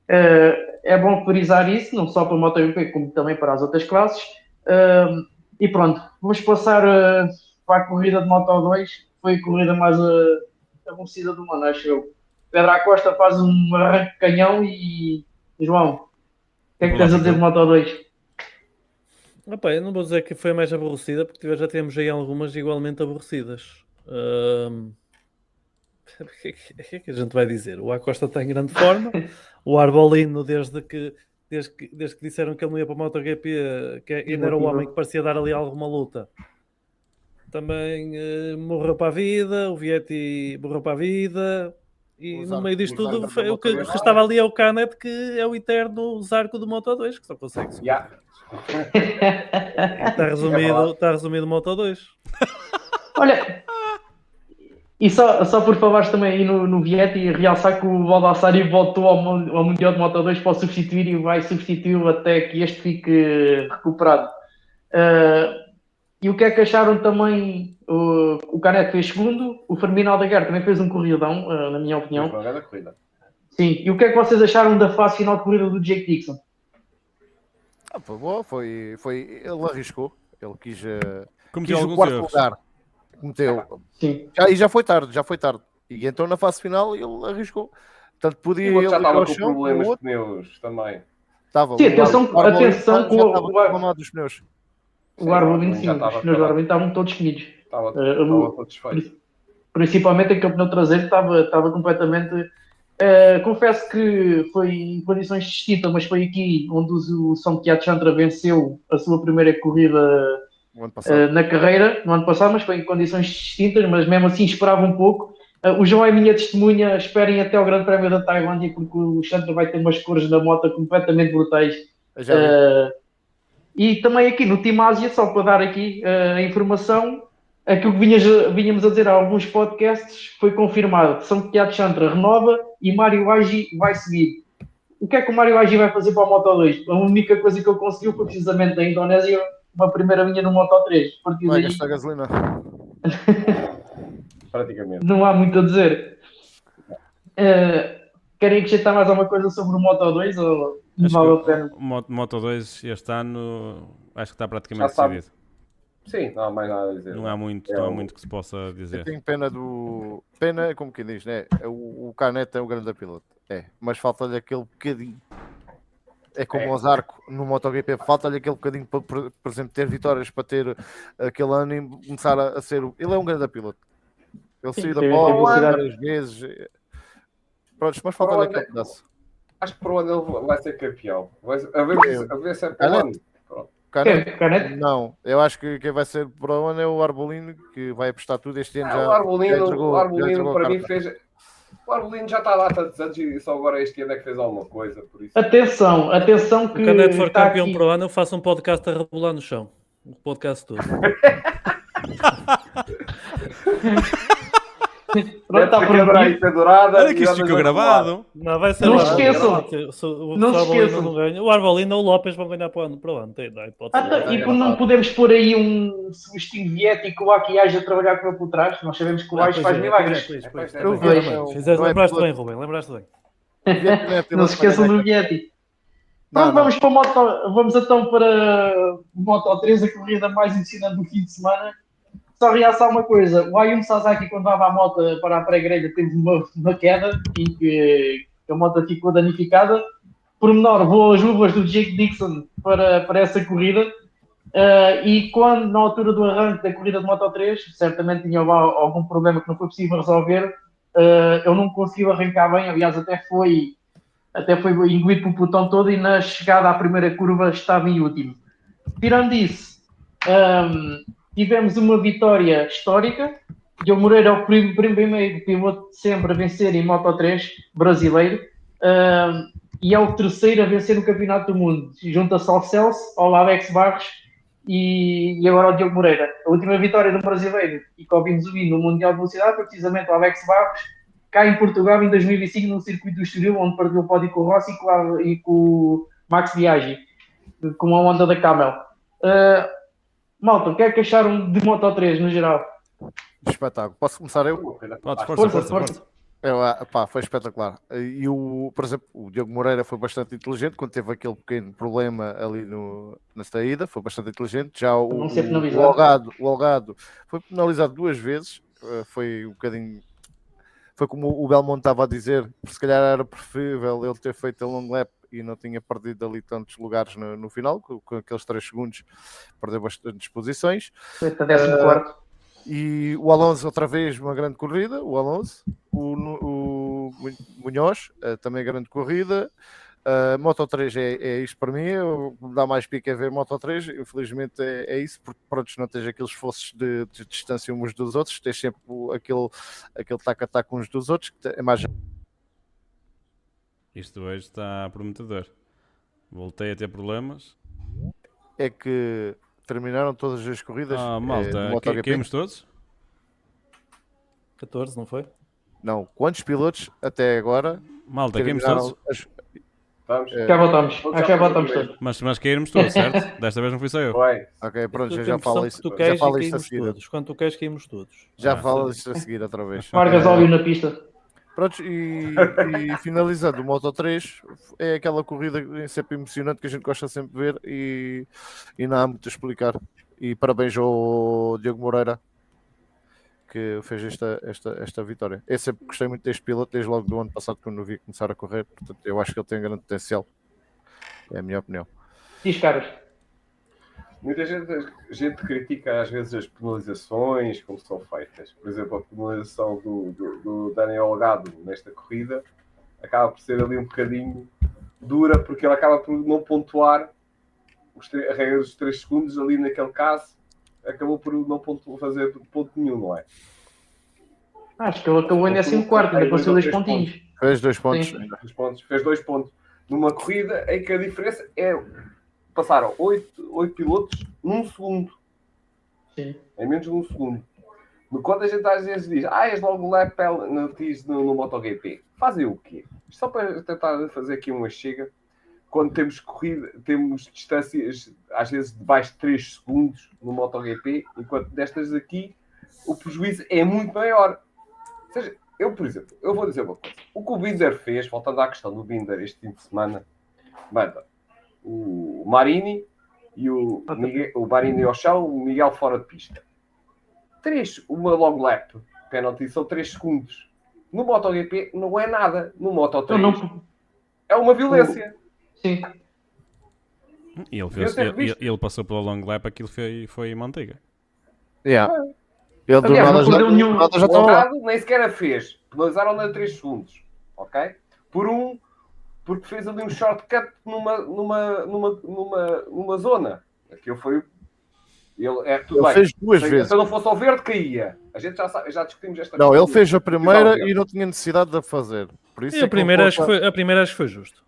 Eh, é bom frisar isso, não só para a MotoGP, como também para as outras classes. Eh, e pronto, vamos passar eh, para a corrida de Moto 2. Foi a corrida mais eh, aborrecida do ano, acho eu. Pedro Acosta faz um arranque canhão e. João, o que é que tens a dizer de Moto 2? Opa, eu não vou dizer que foi a mais aborrecida, porque já temos aí algumas igualmente aborrecidas. Ahm, (laughs) O que, é que- que é que a gente vai dizer? O Acosta está em grande forma, o Arbolino, desde que, desde que, desde que disseram que ele não ia para a MotoGP, que ainda era o homem que parecia dar ali alguma luta, também eh, morreu para a vida, o Vietti morreu para a vida, e O no Zarco- meio disto tudo, Zarco o que Moto2. restava ali é o Canet, que é o eterno Zarco do Moto 2, que só consegue subir. Já. (laughs) Está resumido, está resumido Moto 2. Olha, e só, só por falares também aí no, no Vietti e realçar que o Baldassari voltou ao, ao Mundial de Moto 2 para o substituir e vai substituí-lo até que este fique recuperado. Ah, e o que é que acharam também? O, o Caneco fez segundo, o Firmino Aldeguer também fez um corridão, ah, na minha opinião. Foi uma grande corrida. Sim, e o que é que vocês acharam da fase final de corrida do Jake Dixon? Ah, foi bom, foi, foi, ele arriscou, ele quis, eh, Cometeu quis o quarto erros. lugar. Cometeu. Sim, Já, e já foi tarde, já foi tarde. E então na fase final ele arriscou. Portanto, podia ele já estava com chão, problemas de pneus também. estava. Sim, atenção- atenção com o- o dos pneus. O já sim, os estava pneus do. Arbolino estavam todos comidos. Estava, Eh, estava o- todo desfeito. principalmente aquele pneu traseiro estava, estava completamente. eh, confesso que foi em condições distintas, mas foi aqui onde o São Piat Chantra venceu a sua primeira corrida eh, na carreira no ano passado, mas foi em condições distintas, mas mesmo assim esperava um pouco. Eh, o João é minha testemunha, esperem até o Grande Prémio da Tailândia, porque o Chantra vai ter umas cores na moto completamente brutais. Já. Uh, e também aqui no Team Ásia, só para dar aqui uh, a informação, aquilo que vinhas, vinhamos a dizer há alguns podcasts foi confirmado. São Piat Chantra renova e Mário Agi vai seguir. o que é que o Mário Agi vai fazer para o Moto 2? A única coisa que ele conseguiu foi precisamente da Indonésia, uma primeira linha no Moto 3. A partir Vai daí, gastar gasolina. (laughs) Praticamente. não há muito a dizer. Eh, querem acrescentar mais alguma coisa sobre o Moto 2 ou não Acho vale a que pena? o Moto, Moto 2 este ano acho que está praticamente Já sabe. decidido. Sim, não há mais nada a dizer. Não há muito, É não há o- muito que se possa Eu dizer. tenho pena do. Pena, como quem diz, né? O, o Caneta é um grande piloto. É, mas falta-lhe aquele bocadinho. É como É. o Zarco no MotoGP, falta-lhe aquele bocadinho para, por por exemplo, ter vitórias para ter aquele ano e começar a, a ser. o- Ele é um grande piloto. Ele saiu da bola várias vezes. Pronto, mas falta-lhe o aquele pedaço. Acho que para o ano ele vai ser campeão. Vai, a, ver, a ver se é para o ano. Caneta? Quem? Canete? Não, eu acho que quem vai ser para o ano é o Arbolino, que vai apostar tudo este ano Ah, já. o já Arbolino, entregou- o já Arbolino para mim fez. O Arbolino já está lá há tantos anos e só agora este ano é que fez alguma coisa. Por isso. Atenção, atenção Se que o Canete for está campeão aqui- para o ano, eu faço um podcast a rebolar no chão. O podcast todo. (laughs) Pronto, câmara aí prometido. pendurada Olha que isto ficou a gravado. Não, vai ser Não esqueçam. O, Não se esqueçam. não ganha. O Arbolino ou o Lopes vão ganhar para o ano. Para o ano. Tem, não, hipótese Ah, tá, e por não podemos pôr aí um Celestino Vietti e que o Aki a trabalhar com ele por trás. Nós sabemos que o Ah, pois faz é, milagres. é, é, é, é. não é Lembraste bem, Rubem, lembraste bem. Não se esqueçam do. Não, Pronto, não. vamos, para a moto, vamos então para o Moto 3, a corrida mais ensinante do fim de semana. Só realçar uma coisa: o Ayumu Sasaki, quando dava a moto para a pré-grelha, teve uma, uma queda em que a moto ficou danificada. Por menor, voou as luvas do Jake Dixon para, para essa corrida. Ah, e quando, na altura do arranque da corrida de Moto 3, certamente tinha algum problema que não foi possível resolver, ah, ele não conseguiu arrancar bem. Aliás, até foi até foi engolido pelo pelotão todo e na chegada à primeira curva estava em último. Tirando isso, hum, tivemos uma vitória histórica. Diogo Moreira é o prim- primeiro piloto sempre a vencer em Moto 3 brasileiro hum, e é o terceiro a vencer o Campeonato do Mundo. Junta-se ao Celso, ao Alex Barros e, e agora ao Diogo Moreira. A última vitória do brasileiro e que ouvimos ouvir no Mundial de Velocidade foi precisamente o Alex Barros cá em Portugal em 2005 no circuito do Estoril, onde perdeu o pódio com o Rossi e com, o Max Biaggi, com a onda da Camel. Uh, malta, o que é que acharam de Moto 3 no geral? Espetáculo. Posso começar eu? Podes, força, Força, força. É, ah, pá, foi espetacular. E o, por exemplo, o Diogo Moreira foi bastante inteligente quando teve aquele pequeno problema ali no, na saída, foi bastante inteligente. Já o, o Algado, o Algado foi penalizado duas vezes, eh, foi um bocadinho. Foi como o Belmonte estava a dizer, se calhar era preferível ele ter feito a long lap e não tinha perdido ali tantos lugares no, no final, com, com aqueles 3 segundos, perdeu bastantes posições. 14. E o Alonso, outra vez, uma grande corrida. O Alonso, o, o Mu- Munhoz, eh, também grande corrida. Uh, Moto 3 é, é isto para mim. Eu, dá mais pique a ver Moto 3. Infelizmente é, é isso, porque pronto, não tens aqueles fosses de, de distância uns dos outros. Tens sempre aquele, aquele tac-a-tac uns dos outros. Que é mais Isto hoje está prometedor. Voltei a ter problemas. é que terminaram todas as corridas. Ah, eh, malta, ca- MotoGP. caímos todos? 14, não foi? Não, quantos pilotos até agora Malta, caímos terminaram todos? as- Vamos. É. Já voltamos. Acho que já voltamos todos. Mas, mas caímos todos, certo? Desta vez não fui só eu. Vai. Ok, pronto, Eu já, já falo que isso. tu Já falo isto a seguir. todos. Quando tu queres, caímos todos. Já Ah, falo isto a seguir outra vez. Vargas Eh, óbvio na pista. Pronto, e, e finalizando o Moto 3, é aquela corrida sempre emocionante que a gente gosta sempre de ver e, e não há muito a explicar. E parabéns ao Diogo Moreira que fez esta, esta, esta vitória. Eu sempre gostei muito deste piloto, desde logo do ano passado quando o vi começar a correr. Portanto, eu acho que ele tem grande potencial. É a minha opinião. Diz caras. Muita gente, gente critica às vezes as penalizações, como são feitas. Por exemplo, a penalização do, do, do Daniel Algado nesta corrida acaba por ser ali um bocadinho dura, porque ele acaba por não pontuar a regra dos 3 segundos ali naquele caso. Acabou por não pontu- fazer ponto nenhum, não é? Acho que ele acabou em 14, ainda conseguiu dois pontinhos. Fez dois pontos. Sim. Dois pontos, fez dois pontos numa corrida em que a diferença é passaram oito, oito pilotos num segundo. Sim. em menos de um segundo. No quanto a gente às vezes diz, ah, és logo lap penalties no, no MotoGP. Fazem o quê? Só para tentar fazer aqui uma chega, quando temos corrida, temos distâncias às vezes de baixo de 3 segundos no MotoGP, enquanto destas aqui o prejuízo é muito maior. Ou seja, eu, por exemplo, eu vou dizer uma coisa. O que o Binder fez, voltando à questão do Binder este fim de semana, manda o Marini e o, Miguel, o Marini ao chão, o Miguel fora de pista. Três, uma long lap, penalty, são 3 segundos. No MotoGP não é nada. No Moto3 não... é uma violência. Sim. E ele, fez, ele, ele passou pela long lap, aquilo foi, foi manteiga. Yeah. Ele do Aliás, nada não já, perdeu nenhum- nada já O estava nem sequer a fez. Penalizaram-na a 3 segundos. Ok? Por um, porque fez ali um shortcut numa, numa, numa, numa, numa zona. Aquilo foi. Ele, é, tudo Ele bem. fez duas Se- vezes. Se não fosse ao verde, caía. A gente já, sabe- já discutimos esta Não, ele fez a primeira e não tinha necessidade de a fazer. Por isso E é a que primeira, acho que foi- a primeira acho que foi justo.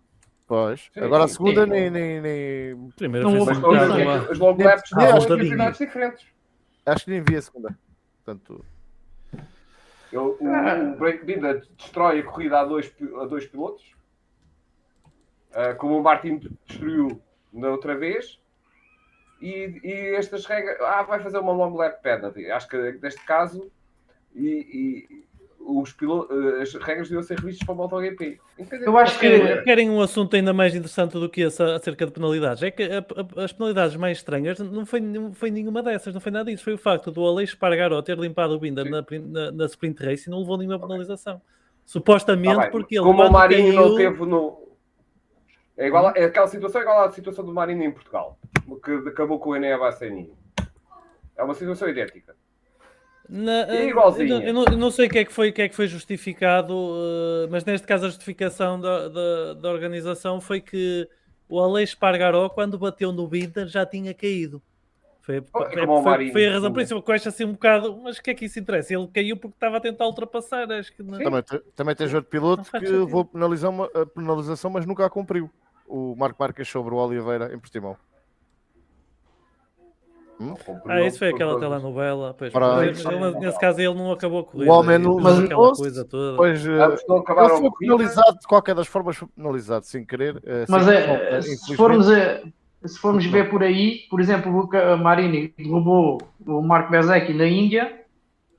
Pois. Sim, Agora a segunda sim. nem, nem, nem- primeira Não houve bocado as- long laps Ah, velocidades diferentes. Acho que nem vi a segunda. Portanto, Ele- o, Ah. o Break Binder destrói a corrida a dois, a dois pilotos, Ah, como o Martin destruiu na outra vez. E, e estas regras. Ah, vai fazer uma long lap penalty. Acho que neste caso. E, e os pilo- eh, as regras deviam ser revistas para o MotoGP. Eu acho que- Querem, um assunto ainda mais interessante do que esse acerca de penalidades? É que a- a- as penalidades mais estranhas não foi, não foi nenhuma dessas, não foi nada disso. Foi o facto do Aleix Espargaró ter limpado o Binder na, na, na sprint race e não levou nenhuma penalização. Supostamente Tá porque ele Como o Marinho não caiu- teve no. É, igual a- é aquela situação é igual à situação do Marinho em Portugal, que acabou com o Ené Bassani. É uma situação idêntica. Na- É igualzinho. Eu, não- eu não, eu não sei o que é que foi, o que é que foi justificado, eh, mas neste caso a justificação da, da, da organização foi que o Aleix Espargaró, quando bateu no Binder, já tinha caído. Foi, É foi- foi- Marinho. foi a razão por isso que eu acho assim um bocado, mas o que é que isso interessa? Ele caiu porque estava a tentar ultrapassar, acho que não. Sim. também, também tens outro piloto Não faz que levou penalização, a penalização, mas nunca a cumpriu. O Marco Marques sobre o Oliveira em Portimão. Ah, isso foi aquela telenovela. Pois, mas ele- ele- nesse caso ele não acabou a corrida. homem e não- mas aquela não- coisa toda. Pois, não ele acabaram foi penalizado, de qualquer das formas, foi penalizado sem querer. eh, Mas sem- é, eh, se formos, a, se formos ver por aí, por exemplo, o Ca- Marini derrubou o Marco Bezecchi na Índia,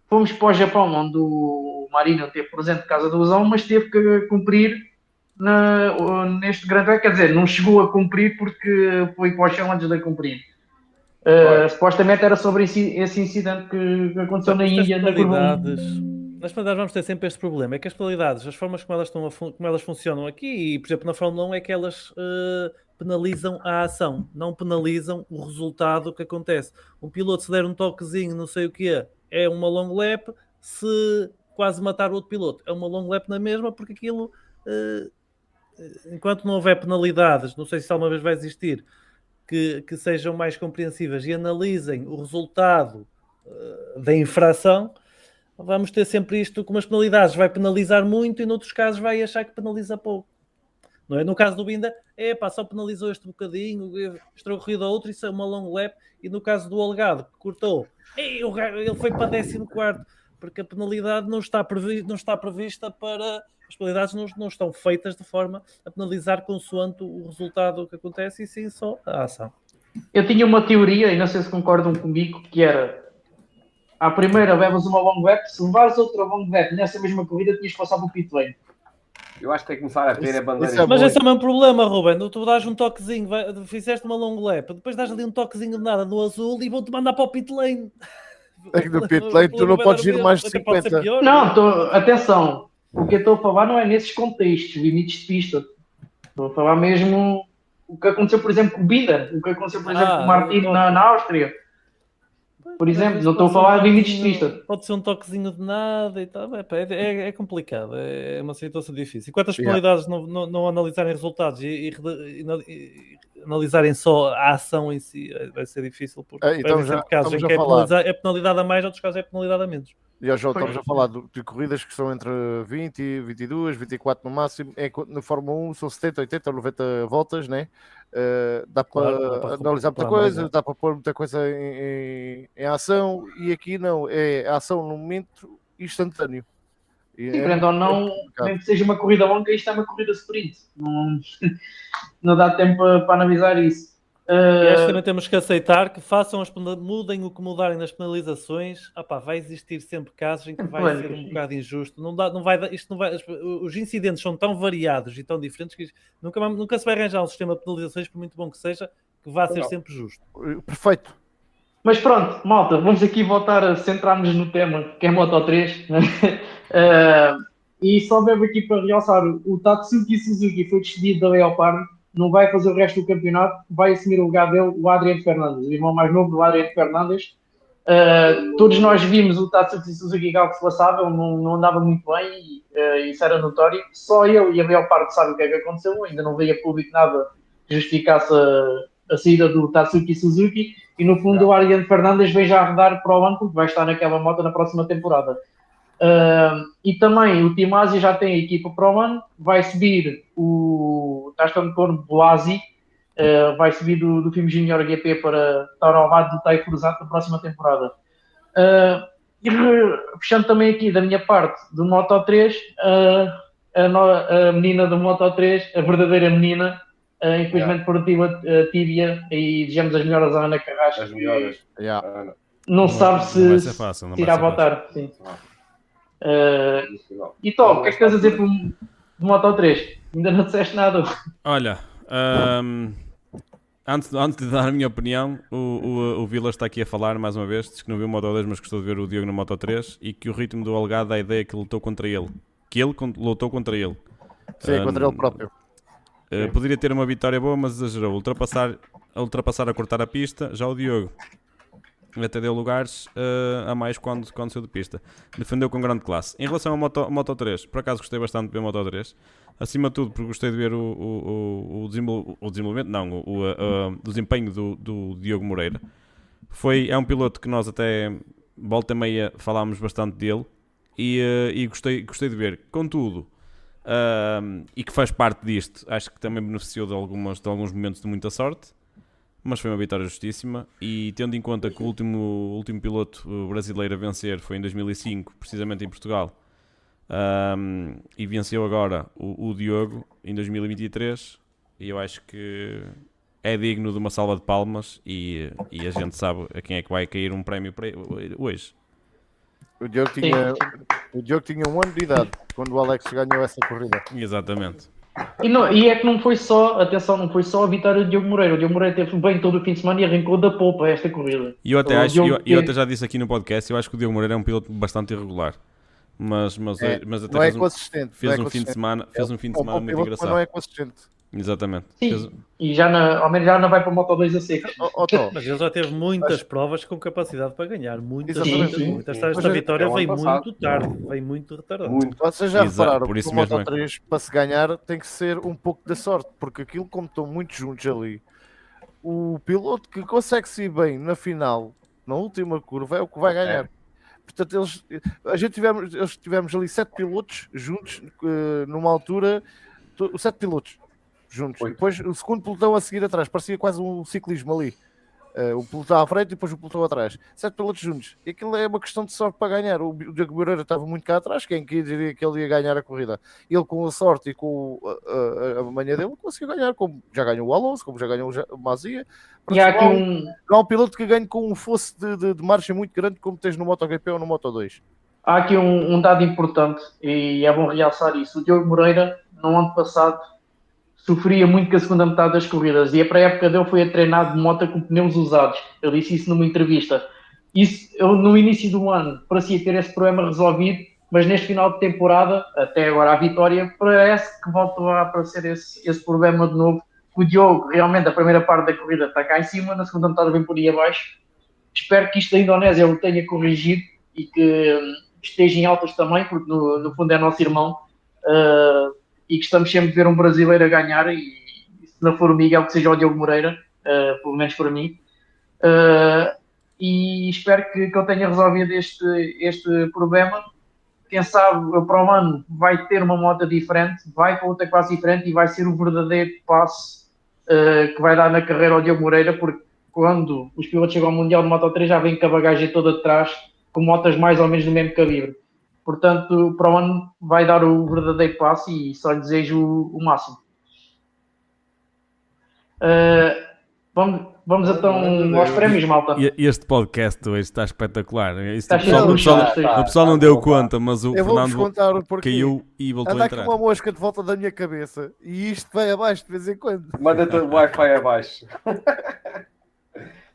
fomos para o Japão, onde o Marini não teve presente por causa do lesão, mas teve que cumprir o- neste grande quer dizer, não chegou a cumprir porque foi para o chão antes de cumprir. Uh, supostamente era sobre esse, esse incidente que, aconteceu na Índia, na curva nas penalidades vamos ter sempre este problema, é que as penalidades, as formas como elas, estão como elas funcionam aqui, e por exemplo na Fórmula 1 é que elas eh, penalizam a ação, não penalizam o resultado que acontece. Um piloto se der um toquezinho, não sei o que é, é uma long lap, se quase matar o outro piloto, é uma long lap na mesma, porque aquilo, eh, enquanto não houver penalidades, não sei se alguma vez vai existir, que, que sejam mais compreensivas e analisem o resultado eh, da infração, vamos ter sempre isto com as penalidades. Vai penalizar muito e noutros casos vai achar que penaliza pouco. Não é? No caso do Binda, é pá, só penalizou este bocadinho, estrou corrido a outro, isso é uma long lap. E no caso do Algado, que cortou, ga- ele foi para 14, porque a penalidade não está, previ- não está prevista para. As penalidades não, não estão feitas de forma a penalizar consoante o resultado que acontece e sim só a ação. Eu tinha uma teoria, e não sei se concordam comigo, que era à primeira levas uma long lap, se levares outra long lap nessa mesma corrida, tinhas que passar para o pit lane. Eu acho que tem que começar a ter Isso- a bandeira. isso é Mas esse é o mesmo problema, Ruben. Tu dás um toquezinho, vai- fizeste uma long lap, depois dás ali um toquezinho de nada no azul e vão-te mandar para o pit lane. É que no pit lane tu não podes ir mais de mesmo, até pode ser 50. pior. Não, tô- atenção, o que eu estou a falar não é nesses contextos, limites de pista. Estou a falar mesmo o que aconteceu, por exemplo, com o Binder, o que aconteceu, por exemplo, Ah, com o Martino na, na Áustria. Por exemplo, não estou a falar de limites de pista. Pode ser um toquezinho de nada e tal. É, é, é- é complicado, é uma situação difícil. Enquanto as Yeah. penalidades não, não, não analisarem resultados e, e e- e analisarem só a ação em si, é- vai ser difícil. Porque É, então já sempre casos em que é, é penalidade a mais, outros casos é penalidade a menos. E João, Pois. estamos a falar de, de corridas que são entre 20, 22, 24 no máximo. É, na Fórmula 1 são 70, 80, 90 voltas, né? Eh, dá para Claro, para analisar muita mais, coisa, é. dá para pôr muita coisa em, em- em ação. E aqui não, é ação no momento instantâneo. E Sim, é- querendo ou não, é mesmo que seja uma corrida longa, isto é uma corrida sprint. Não, (laughs) não dá tempo para, para analisar isso. E acho que Uh, também temos que aceitar que façam as mudem o que mudarem nas penalizações. Ah pá, vai existir sempre casos em que vai ser um bocado injusto. Não dá, não vai, isto não vai, os incidentes são tão variados e tão diferentes que nunca, nunca se vai arranjar um sistema de penalizações, por muito bom que seja, que vá ser Não. sempre justo. Perfeito. Mas pronto, malta, vamos aqui voltar a centrar-nos no tema, que é Moto 3. Eh, (laughs) e só mesmo aqui para realçar, o Tatsuki Suzuki foi despedido da Leopard, não vai fazer o resto do campeonato, vai assumir o lugar dele o Adriano Fernandes, o irmão mais novo do Adriano Fernandes. Eh, todos nós vimos o Tatsuki Suzuki algo se passava, não, não andava muito bem, e, eh, isso era notório. Só eu e a Leopard sabem o que é que aconteceu, ainda não veio a público nada que justificasse a, a saída do Tatsuki Suzuki e no fundo o Ariane Fernandes vem já arredar para o ano porque vai estar naquela moto na próxima temporada. Ah, e também o Timasi já tem a equipa para o ano, vai subir o Taston Corno Boasi, ah, vai subir do, do filme Junior GP para estar ao lado do Tai Cruzado na próxima temporada. Ah, e fechando também aqui da minha parte do Moto 3, ah, a, no- a menina do Moto 3, a verdadeira menina, ah, infelizmente partiu a, a tíbia e desejamos as melhoras à Ana Carrasco. As melhoras. Yeah. Ah, não. Não, sabe se, não vai ser fácil. Não se vai irá voltar. Sim. Não. e Tom, o que é que tens a dizer do, do Moto 3? Ainda não disseste nada. Olha, ahm, antes, antes de dar a minha opinião, o, o, o Vila está aqui a falar mais uma vez. Diz que não viu o Moto 2, mas gostou de ver o Diogo no Moto 3 e que o ritmo do Algado dá a ideia que lutou contra ele. Que ele lutou contra ele. Sim, Ah, contra ele próprio. Uh, poderia ter uma vitória boa, mas exagerou. Ultrapassar, a ultrapassar a cortar a pista, já o Diogo até deu lugares uh, a mais quando, quando saiu de pista. Defendeu com grande classe. Em relação ao Moto, Moto 3, por acaso gostei bastante de ver o Moto 3. Acima de tudo, porque gostei de ver o, o, o, o, desenvol- o desenvolvimento, não, o, desempenho do, do Diogo Moreira. Foi, é um piloto que nós até volta e meia falámos bastante dele e, uh, e gostei, gostei de ver. Contudo, um, e que faz parte disto, acho que também beneficiou de, algumas, de alguns momentos de muita sorte, mas foi uma vitória justíssima. E tendo em conta que o último, último piloto uh, brasileiro a vencer foi em 2005, precisamente em Portugal, um, e venceu agora o, o Diogo em 2023, e eu acho que é digno de uma salva de palmas. E, e a gente sabe a quem é que vai cair um prémio para hoje. O Diogo, tinha, o Diogo tinha um ano de idade quando o Alex ganhou essa corrida. Exatamente. E, não, e é que não foi só, atenção, não foi só a vitória do Diogo Moreira. O Diogo Moreira teve bem todo o fim de semana e arrancou da polpa esta corrida. E eu até acho, Diogo eu, eu até já disse aqui no podcast, eu acho que o Diogo Moreira é um piloto bastante irregular. Mas, mas, É, mas até não é fez, um, consistente. fez não é um fim de consistente. semana, fez um fim de É um semana muito engraçado. não é consistente. Exatamente. Sim. Fez- E já na, ao menos já não vai para a Moto 2 a seco. Mas ele já teve muitas provas com capacidade para ganhar. Muitas, Exatamente. muitas, Sim, muitas. sim. Esta, Mas é- vitória é o passado. muito tarde, veio muito retardado. Muito. Vocês já Exato, repararam por que isso o mesmo Moto é. 3 para se ganhar tem que ser um pouco da sorte, porque aquilo como estão muito juntos ali, o piloto que consegue se ir bem na final, na última curva, é o que vai ganhar. Portanto, eles, a gente tivemos, eles tivemos ali sete pilotos juntos eh, numa altura, sete pilotos juntos. Oito. Depois o segundo pelotão a seguir atrás, parecia quase um ciclismo ali. Eh, o pelotão à frente e depois o pelotão atrás. Sete pilotos juntos. E aquilo é uma questão de sorte para ganhar. O, Diego Moreira estava muito cá atrás, quem que diria que ele ia ganhar a corrida? Ele com a sorte e com a, a, a manha dele conseguiu ganhar, como já ganhou o Alonso, como já ganhou o Mazia. E há aqui um, não há um piloto que ganhe com um fosse de, de, de margem muito grande como tens no MotoGP ou no Moto2. há aqui um, um dado importante e é bom realçar isso. O Diogo Moreira, no ano passado, sofria muito com a segunda metade das corridas e a pré-época dele foi a treinar de moto com pneus usados. Ele disse isso numa entrevista. Isso, ele, no início do ano, parecia ter esse problema resolvido, mas neste final de temporada, até agora a vitória, parece que voltou a aparecer esse, esse problema de novo. O Diogo, realmente, a primeira parte da corrida está cá em cima, na segunda metade vem por aí abaixo. Espero que isto da Indonésia ele tenha corrigido e que hum, esteja em altas também, porque no, no fundo é nosso irmão. ah, e que estamos sempre a ver um brasileiro a ganhar. E, se não for o Miguel, que seja o Diogo Moreira, ah, pelo menos para mim. Ah, e espero que, que eu tenha resolvido este, este problema. Quem sabe para o ano vai ter uma moto diferente, vai para outra classe diferente e vai ser o verdadeiro passo ah, que vai dar na carreira ao Diogo Moreira, porque quando os pilotos chegam ao Mundial de Moto 3 já vêm com a bagagem toda de trás, com motas mais ou menos do mesmo calibre. Portanto, para o ano vai dar o verdadeiro passo e só desejo o, o máximo. Uh, vamos, vamos então aos prémios, malta. E- Este podcast hoje está espetacular. Isto, Está o, cheio pessoal, de o, pessoal, luxo, tá, o pessoal não tá, deu conta, mas o Eu Fernando caiu e voltou a Anda aqui entrar. uma mosca de volta da minha cabeça e isto vai abaixo de vez em quando. Manda-te o Wi-Fi abaixo. (laughs)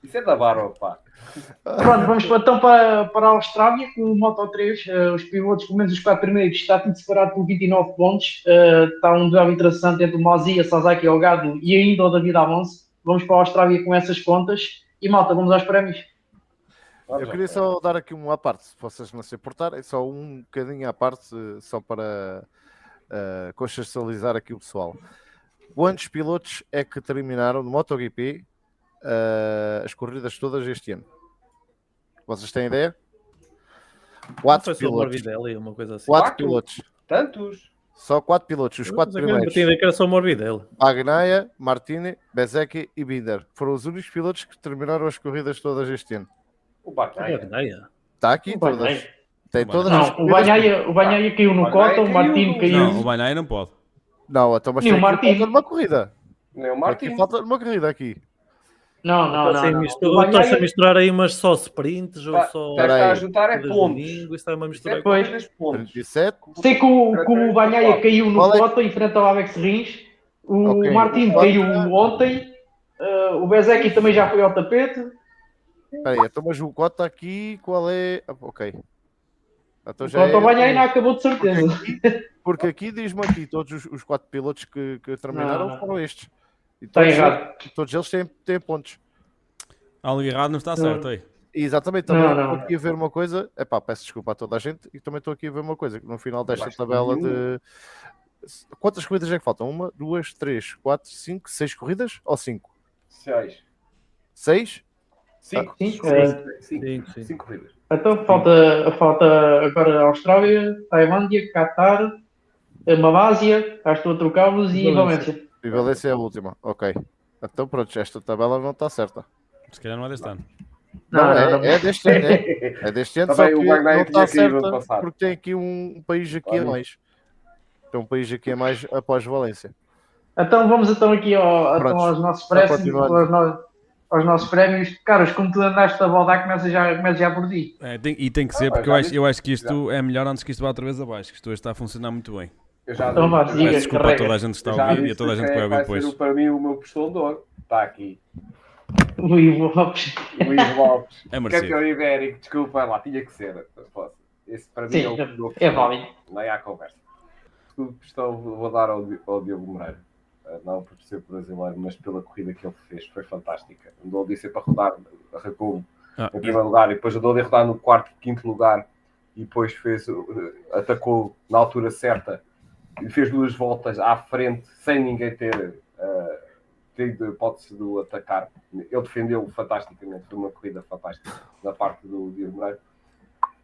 Isso é da barba, pá. Pronto, vamos então para, para a Austrália com o Moto 3. eh, os pilotos, pelo menos os quatro primeiros, está tudo separado por 29 pontos. Eh, está um duelo interessante entre o Mazia, Sasaki Elgado e ainda o David Alonso. Vamos para a Austrália com essas contas. E malta, vamos aos prémios. Eu queria só dar aqui uma à parte, se vocês não se importarem, só um bocadinho à parte, eh, só para uh, consciencializar aqui o pessoal. Quantos pilotos é que terminaram no MotoGP eh, as corridas todas este ano? Vocês têm ideia? Quatro pilotos. Morbidelli, uma coisa assim. Quatro Quatro? pilotos. Tantos? Só quatro pilotos. Os quatro é eu primeiros. ver que era só o Morbidelli. Bagnaia, Martini, Bezecchi e Binder. Foram os únicos pilotos que terminaram as corridas todas este ano. O Bagnaia. Está aqui O todas. Bagnaia. Tem O todas as Não, o corridas. Banhaia, o Banhaia caiu no Cota, o no- caiu. Não, o Bainai não pode. Não, então, mas Nem tem o Martini. falta numa corrida. Nem o Aqui Martin. falta numa corrida aqui. Não, não, Está-se não. não. misturar- O está-se a misturar aí umas só sprints ou Tá- só. Deve estar a juntar é pontos. domingo, Isso está uma mistura. é Pois. corridas de pontos. 37. Sei que o, que o Banhaia caiu no Qual é- Cota em frente ao Alex Rins. O Ok. Martino Qual é- caiu ontem. eh, o Bezecchi também já foi ao tapete. Espera aí, então, mas o Cota aqui, qual é? Ah, ok. Então já o Banhaia é... não acabou de certeza. Porque aqui diz-me aqui, todos os, os quatro pilotos que, que terminaram Não, não. foram estes. E Está todos, errado. todos eles têm, têm pontos. Algo errado não está certo aí. Exatamente, também Não, estou não. aqui a ver uma coisa. Epá, peço desculpa a toda a gente. E também estou aqui a ver uma coisa. que No final desta acho que tabela de. Quantas corridas é que faltam? Uma, duas, três, quatro, cinco, seis corridas? Ou cinco? Seis. Seis? Cinco. Cinco. é. Cinco. Sim, sim. Cinco corridas. Então falta, falta agora a Austrália, Tailândia, Qatar, a Malásia, cá estou a trocá-los e Valência. Valência. E Valência é a última. Ok. Então pronto, esta tabela não está certa. Se calhar não é deste ano. Não, Não, é, é deste ano. É, é deste ano, só Também que o não Bagnaia está certa porque tem aqui um, país aqui a Olha. mais. Tem um país aqui a mais após Valência. Então vamos então aqui ao, então aos nossos Só prémios, aos, no- aos nossos prémios. Carlos, como tu andaste a baldar, começa já, começa já por ti. É, tem- e tem que ser, Ah, porque já eu acho, eu acho que isto é melhor antes que isto vá outra vez abaixo, que isto hoje está a funcionar muito bem. Eu já Então vá, diga. Peço desculpa a toda a gente que está a ouvir e a toda a gente que vai é ouvir ser depois. o- para mim o meu postão de ouro. Está aqui. O Ivo Lopes. Luís Lopes. É merecido. Campeão ibérico. Desculpa lá, tinha que ser. Posso. Esse para mim Sim, é o meu é válido. Nem há conversa. O postão vou dar ao, Di- ao Diogo Moreira. Eh, Não por ser brasileiro, mas pela corrida que ele fez. Foi fantástica. Andou ali sempre a rodar, arrancou Ah, em primeiro lugar e depois andou ali a rodar no quarto, quinto lugar e depois fez, uh, atacou na altura certa e fez duas voltas à frente sem ninguém ter uh, tido hipótese de o atacar. Ele defendeu fantasticamente, foi uma corrida fantástica na parte do Moreira.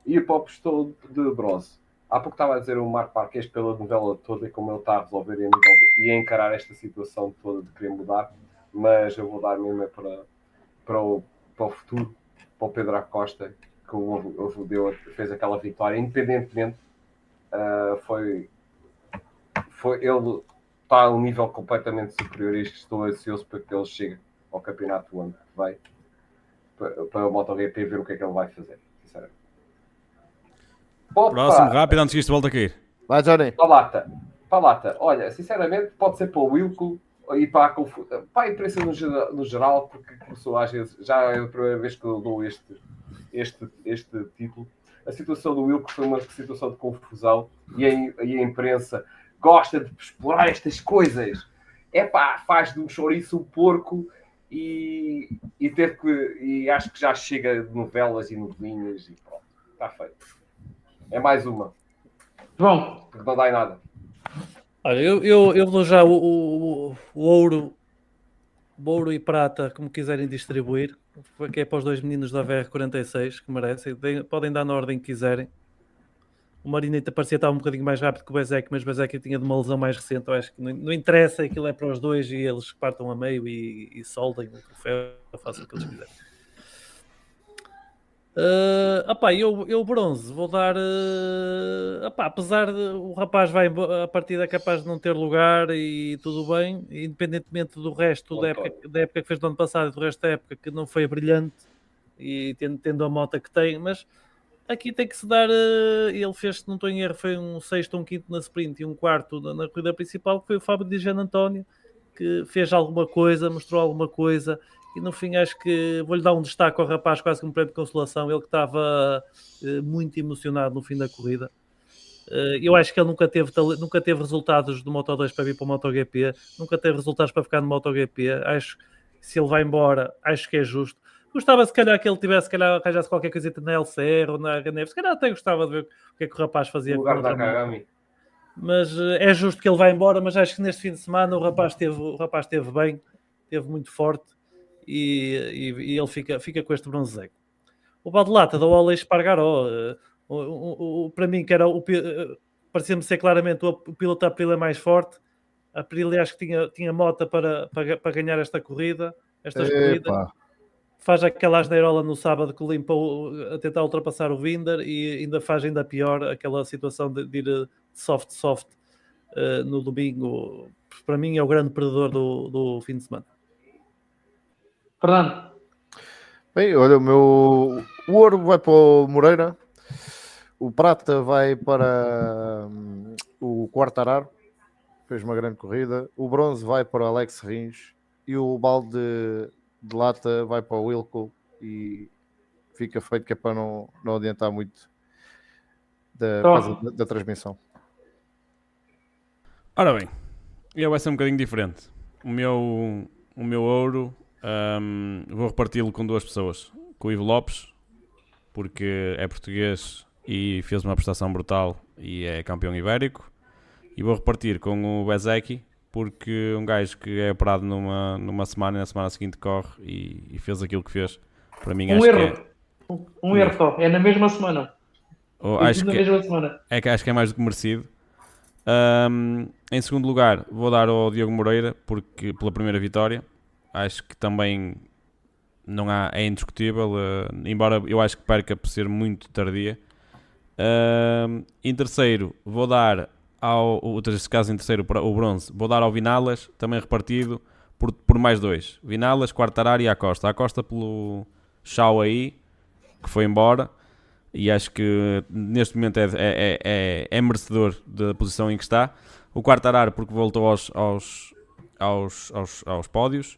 E o Pop estou de bronze. Há pouco estava a dizer o Marco Marques pela novela toda e como ele está a resolver e a, e a encarar esta situação toda de querer mudar, mas eu vou dar mesmo é para, para, o, para o futuro, para o Pedro Acosta, que o, o, deu, fez aquela vitória, independentemente, ah, foi, foi ele está a um nível completamente superior a este, estou ansioso para que ele chegue ao campeonato do ano que vem, para, para o MotoGP ver o que é que ele vai fazer, sinceramente. Opa! Próximo, rápido, antes que isto volte a cair. Vai, Johnny. Palata, Palata, olha, sinceramente, pode ser para o Wilco e para a, confu- para a imprensa no, no geral, porque começou às vezes, já é a primeira vez que eu dou este, este, este título. A situação do Wilco foi uma situação de confusão e a, e a imprensa gosta de explorar estas coisas. É pá, faz de um chouriço um porco e, e teve que. E acho que já chega de novelas e novelinhas e pronto, está feito. É mais uma, João, porque não dá em nada. Olha, eu, eu, eu dou já o, o, o ouro, o ouro e prata, como quiserem distribuir, que é para os dois meninos da VR46 que merecem. Podem dar na ordem que quiserem. O Marinita parecia estar um bocadinho mais rápido que o Bezek, mas o Bezek tinha de uma lesão mais recente. Eu acho que não, não interessa, aquilo é para os dois e eles partam a meio e, e soldem o troféu, façam o que eles quiserem. Uh, opá, eu, eu bronze, vou dar. Uh, opá, apesar de o rapaz vai a partir é capaz de não ter lugar e tudo bem, independentemente do resto da época, da época que fez do ano passado e do resto da época que não foi brilhante e tendo, tendo a moto que tem, mas aqui tem que se dar. Uh, ele fez, se não estou em erro, foi um sexto, um quinto na sprint e um quarto na, na corrida principal, foi o Fábio de Jean António, que fez alguma coisa, mostrou alguma coisa e no fim acho que vou-lhe dar um destaque ao rapaz, quase que um prémio de consolação, ele que estava uh, muito emocionado no fim da corrida. Uh, eu acho que ele nunca teve, nunca teve resultados do Moto 2 para vir para o MotoGP, nunca teve resultados para ficar no MotoGP. Acho que se ele vai embora, acho que é justo. Gostava se calhar que ele tivesse, se calhar, arranjasse qualquer coisita na LCR ou na HNF, se calhar até gostava de ver o que é que o rapaz fazia. O lugar da Kagami. Mas uh, é justo que ele vá embora, mas acho que neste fim de semana o rapaz esteve, o rapaz esteve bem, esteve muito forte e, e, e, ele fica, fica com este bronze O Badelata da Ole Espargaró, uh, o, o, o, para mim, que era o uh, parecia-me ser claramente o, o piloto da Aprilia mais forte. A Aprilia acho que tinha, tinha mota para, para, para ganhar esta corrida, estas Epa. corridas. Faz aquela asneirola no sábado que limpa a tentar ultrapassar o Vinder e ainda faz ainda pior aquela situação de, de ir soft-soft uh, no domingo. Para mim é o grande perdedor do, do fim de semana. Fernando. Bem, olha, o meu o ouro vai para o Moreira, o prata vai para um, o Quartararo, fez uma grande corrida, o bronze vai para o Alex Rins e o balde de, lata vai para o Wilco e fica feito que é para não, não adiantar muito da, da, da transmissão. Ora bem, eu vai ser um bocadinho diferente. O meu, o meu ouro um, vou reparti-lo com duas pessoas. Com o Ivo Lopes, porque é português e fez uma prestação brutal e é campeão ibérico. E vou repartir com o Bezeki, porque um gajo que é operado numa, numa semana e na semana seguinte corre e, e fez aquilo que fez. Para mim, um acho erro. que é... Um, um erro só, é na mesma semana. Oh, acho, que, mesma semana. É, que acho que é mais do que merecido. Um, em segundo lugar, vou dar ao Diogo Moreira porque, pela primeira vitória acho que também não há, é indiscutível, uh, embora eu acho que perca por ser muito tardia. Em terceiro, vou dar ao, neste caso em terceiro, o bronze, vou dar ao Vinalas, também repartido por, por mais dois. Vinalas, Quartararo e Acosta. Acosta pelo Chau aí, que foi embora, e acho que neste momento é, é, é, é, é merecedor da posição em que está. O Quartararo porque voltou aos, aos, aos, aos, aos pódios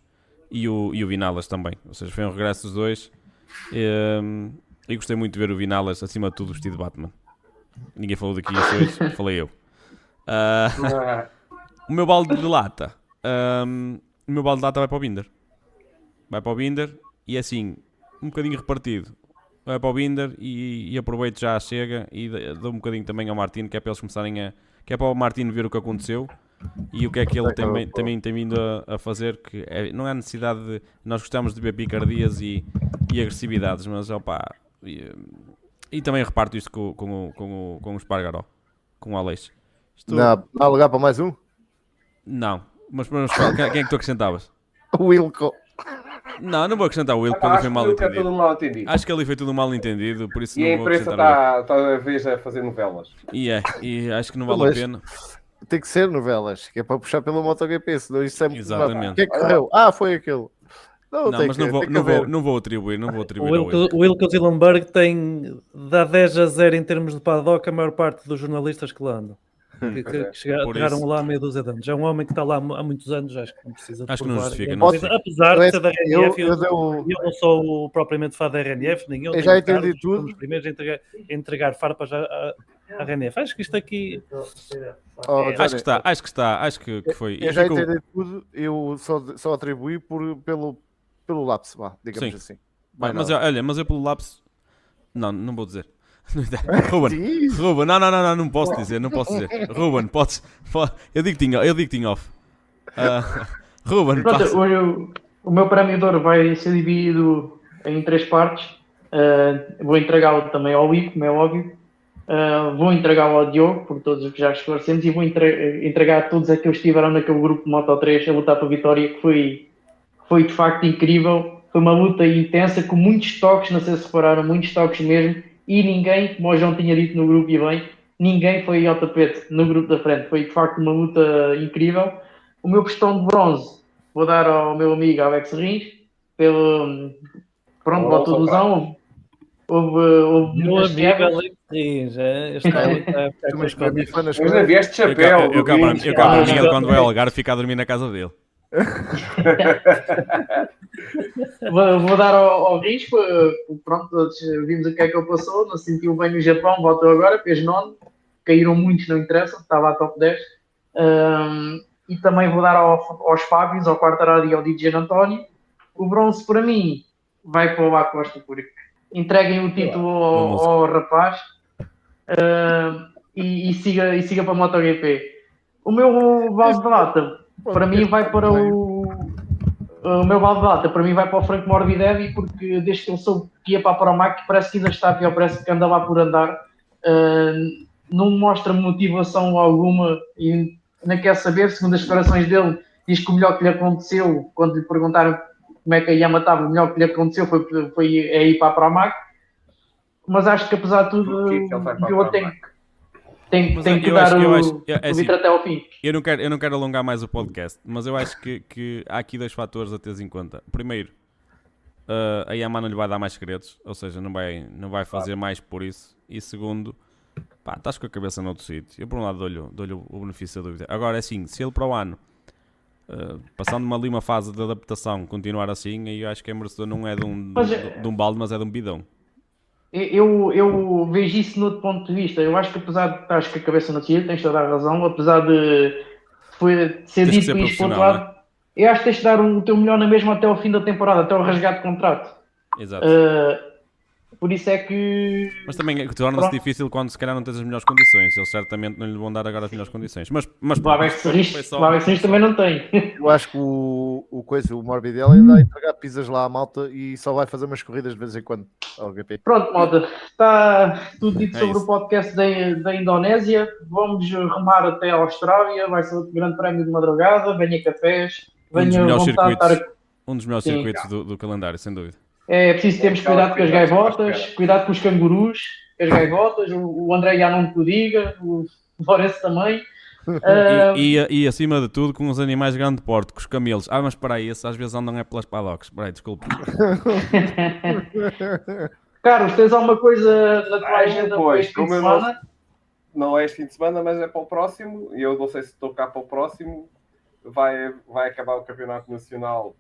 e o, e o Vinalas também. Ou seja, foi um regresso dos dois. E, um, e gostei muito de ver o Vinalas, acima de tudo, vestido de Batman. Ninguém falou daqui hoje, falei eu. Uh, (laughs) o meu balde de lata. Um, o meu balde de lata vai para o Binder. Vai para o Binder e assim, um bocadinho repartido. Vai para o Binder e, e aproveito já chega e dou um bocadinho também ao Martino, que é para eles começarem a. que é para o Martino ver o que aconteceu e o que é que ele também, também tem vindo a, a fazer, que é, não há necessidade de. Nós gostamos de ver picardias e, e agressividades, mas opa. E, e também reparto isto com, com, com, com o Espargaró, com o Aleixo. Estou... Não, não há lugar para mais um? Não, mas, mas quem, quem é que tu acrescentavas? (laughs) O Wilco. Não, não vou acrescentar o Wilco, ah, foi mal entendido. mal entendido. Acho que ali foi tudo mal entendido, por isso e não a imprensa está, a vez a fazer novelas. E é, e acho que não vale a pena tem que ser novelas, que é para puxar pelo MotoGP, senão isso é Exatamente. O que é que correu? Ah, foi aquele. Não, não mas que, não, vou, não, vou, não vou atribuir, não vou atribuir. O Wilco Zillenberg tem dá 10 a 0 em termos de paddock a maior parte dos jornalistas que lá andam. Que, que, que chegaram, lá há meia dúzia de anos. É um homem que está lá há muitos anos, acho que não precisa de Acho que não justifica. Não Apesar de ser da RNF, eu, eu, eu, eu, não sou propriamente fã da RNF, nem eu. Eu já entendi tudo. Os primeiros a entregar, a entregar farpas à, à RNF. Acho que isto aqui. Oh, acho que está, acho que está, acho que, que foi. Eu já ficou... entendi tudo, eu só, só atribuí por, pelo, pelo lapso, vá, digamos Sim. assim. Mas, mas olha, mas eu pelo lapso. Não, não vou dizer. (laughs) Ruben, Ruben, não, não, não, não, não posso dizer, não posso dizer. (laughs) Ruben, podes. Eu digo tinha, eu digo tinha off. Uh, (laughs) Ruben, Pronto, o, o, meu prémio de ouro vai ser dividido em três partes. Uh, vou entregá-lo também ao Ivo, como é óbvio. Uh, vou entregá-lo ao Diogo, por todos os que já esclarecemos, e vou entre entregar a todos aqueles que estiveram naquele grupo de Moto 3 a lutar pela vitória, que foi, foi de facto incrível Foi uma luta intensa, com muitos toques, não sei se repararam, muitos toques mesmo, e ninguém, como o João tinha dito no grupo e bem, ninguém foi ao tapete no grupo da frente. Foi de facto uma luta incrível. O meu questão de bronze vou dar ao meu amigo Alex Rins, pelo pronto, Oh, botou opa. ilusão. Houve, houve Meu muitas amigo quebras. Alex Rins, é, este homem (laughs) está a ficar Tu com mas os para mim códigos. foi nas Mas havia este Eu, chapéu. eu, para- Rins, eu cá para Ah, Miguel, já- quando vai ao Algarve, fica a dormir na casa dele. (laughs) Vou, vou dar ao, ao risco. eh, Pronto, todos vimos o que é que ele passou. Não se sentiu bem no Japão, voltou agora, fez nono. Caíram muitos, não interessa, estava a top 10. Ahm, e também vou dar ao- aos Fábios, ao Quartararo e ao DJ António. O bronze, para mim, vai para o Acosta, porque entreguem o título ao, ao rapaz e, e siga, e siga para a MotoGP. O meu balde de lata, para mim, vai para o. O meu balde de lata, para mim, vai para o Franco Morbidelli, porque desde que ele soube que ia para a Promac, parece que ainda está pior, parece que anda lá por andar. Uh, não mostra motivação alguma e não quer saber, segundo as declarações dele, diz que o melhor que lhe aconteceu, quando lhe perguntaram como é que a Yama estava, o melhor que lhe aconteceu foi, foi é ir para a Promac. Mas acho que apesar de tudo, Porquê que ele vai para a o piloto tem, tem, Mas tem que eu dar acho- eu o, acho- é- é assim, até ao fim. Eu não, quero, eu não quero alongar mais o podcast, mas eu acho que, que há aqui dois fatores a teres em conta. Primeiro, uh, a Yamaha não lhe vai dar mais segredos, ou seja, não vai, não vai fazer mais por isso. E segundo, pá, estás com a cabeça noutro sítio. Eu, por um lado, dou-lhe dou-lhe o benefício da dúvida. Agora, é assim, se ele para o ano, uh, passando uma, ali uma fase de adaptação, continuar assim, aí eu acho que é merecedor não é de um, Mas de, é- de um balde, mas é de um bidão. Eu, eu vejo isso no outro ponto de vista. Eu acho que apesar de estás com a cabeça no tiro, tens toda a razão, apesar de, foi, ser Tens dito isto pontuado, eu acho que tens de dar o teu melhor na mesma até ao fim da temporada, até ao rasgado de contrato. Exato. Uh, por isso é que Mas também é que torna-se difícil quando se calhar não tens as melhores condições. Eles certamente não lhe vão dar agora as melhores condições. Mas, mas o Alex Serris só- Serris também não tem. Eu acho que o, o, coisa, o Morbidelli ainda vai entregar pizzas lá à malta e só vai fazer umas corridas de vez em quando ao GP. Pronto, malta, está tudo dito É sobre isso. o podcast da, da Indonésia. Vamos remar até a Austrália, vai ser outro grande prémio de madrugada. Venha cafés, Um dos venha melhores de estar circuitos. Um dos melhores Sim. circuitos do, do calendário, sem dúvida. É preciso termos cuidado com as gaivotas, cuidado com os cangurus, com as gaivotas, o, o André já não te o diga, o Lourenço também. (laughs) Ah, E, e, e, acima de tudo com os animais de grande porte, com os camelos. Ah, mas para aí, esses às vezes andam é pelas paddocks. Espera aí, desculpa. (laughs) Carlos, tens alguma coisa na tua Ah, agenda para este fim de eu não- semana? Não é este fim de semana, mas é para o próximo. E eu não sei se estou cá para o próximo. Vai, vai acabar o Campeonato Nacional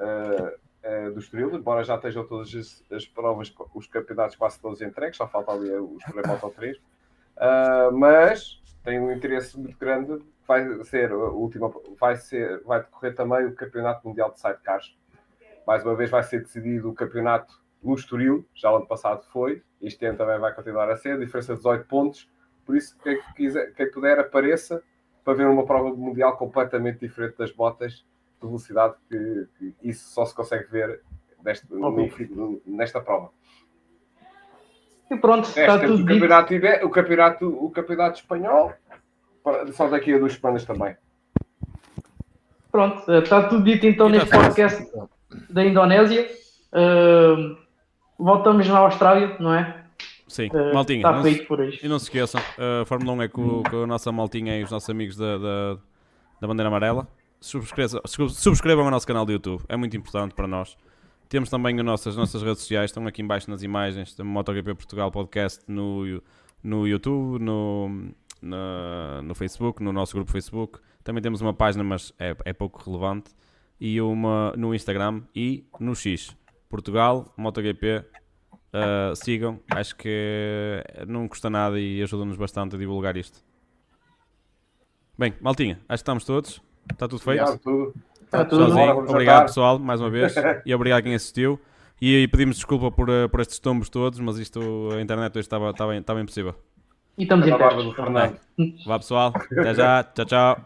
eh, eh, do Estoril, embora já estejam todas as, as provas, os campeonatos quase todos entregues, só falta ali os Moto 3. Ah, mas tenho um interesse muito grande. Vai ser a última, vai ser, vai decorrer também o Campeonato Mundial de Sidecars. Mais uma vez vai ser decidido o campeonato no Estoril, já ano passado foi, este ano também vai continuar a ser, diferença de 18 pontos. Por isso, quem, quiser, quem puder, apareça para ver uma prova mundial completamente diferente das botas velocidade, que, que isso só se consegue ver neste, no- nesta prova. E pronto, está tudo o, campeonato, o, campeonato, o campeonato espanhol, só daqui a duas semanas também. Pronto, está tudo dito então neste podcast da Indonésia. Ah, voltamos na Austrália, não é? Sim, Ah, maltinha. Está feito por hoje. E não se esqueçam, a Fórmula 1 é com, com a nossa maltinha e os nossos amigos da, da, da bandeira amarela. Subscrevam, subscrevam o nosso canal do YouTube, é muito importante para nós. Temos também as nossas, as nossas redes sociais, estão aqui embaixo nas imagens, temos MotoGP Portugal Podcast no, no YouTube, no, na- no Facebook, no nosso grupo Facebook. Também temos uma página, mas é, é pouco relevante, e uma no Instagram e no X. Portugal, MotoGP, Uh, sigam, acho que não custa nada e ajuda-nos bastante a divulgar isto. Bem, maltinha, acho que estamos todos. Está tudo feito? Obrigado, tudo. Está tudo. Sozinho. Obrigado, pessoal, mais uma vez. (laughs) e obrigado a quem assistiu. E, e pedimos desculpa por, uh, por estes tombos todos, mas isto, a internet hoje estava, estava, estava impossível. E estamos em pé. Vá, pessoal. Até já. Tchau, tchau.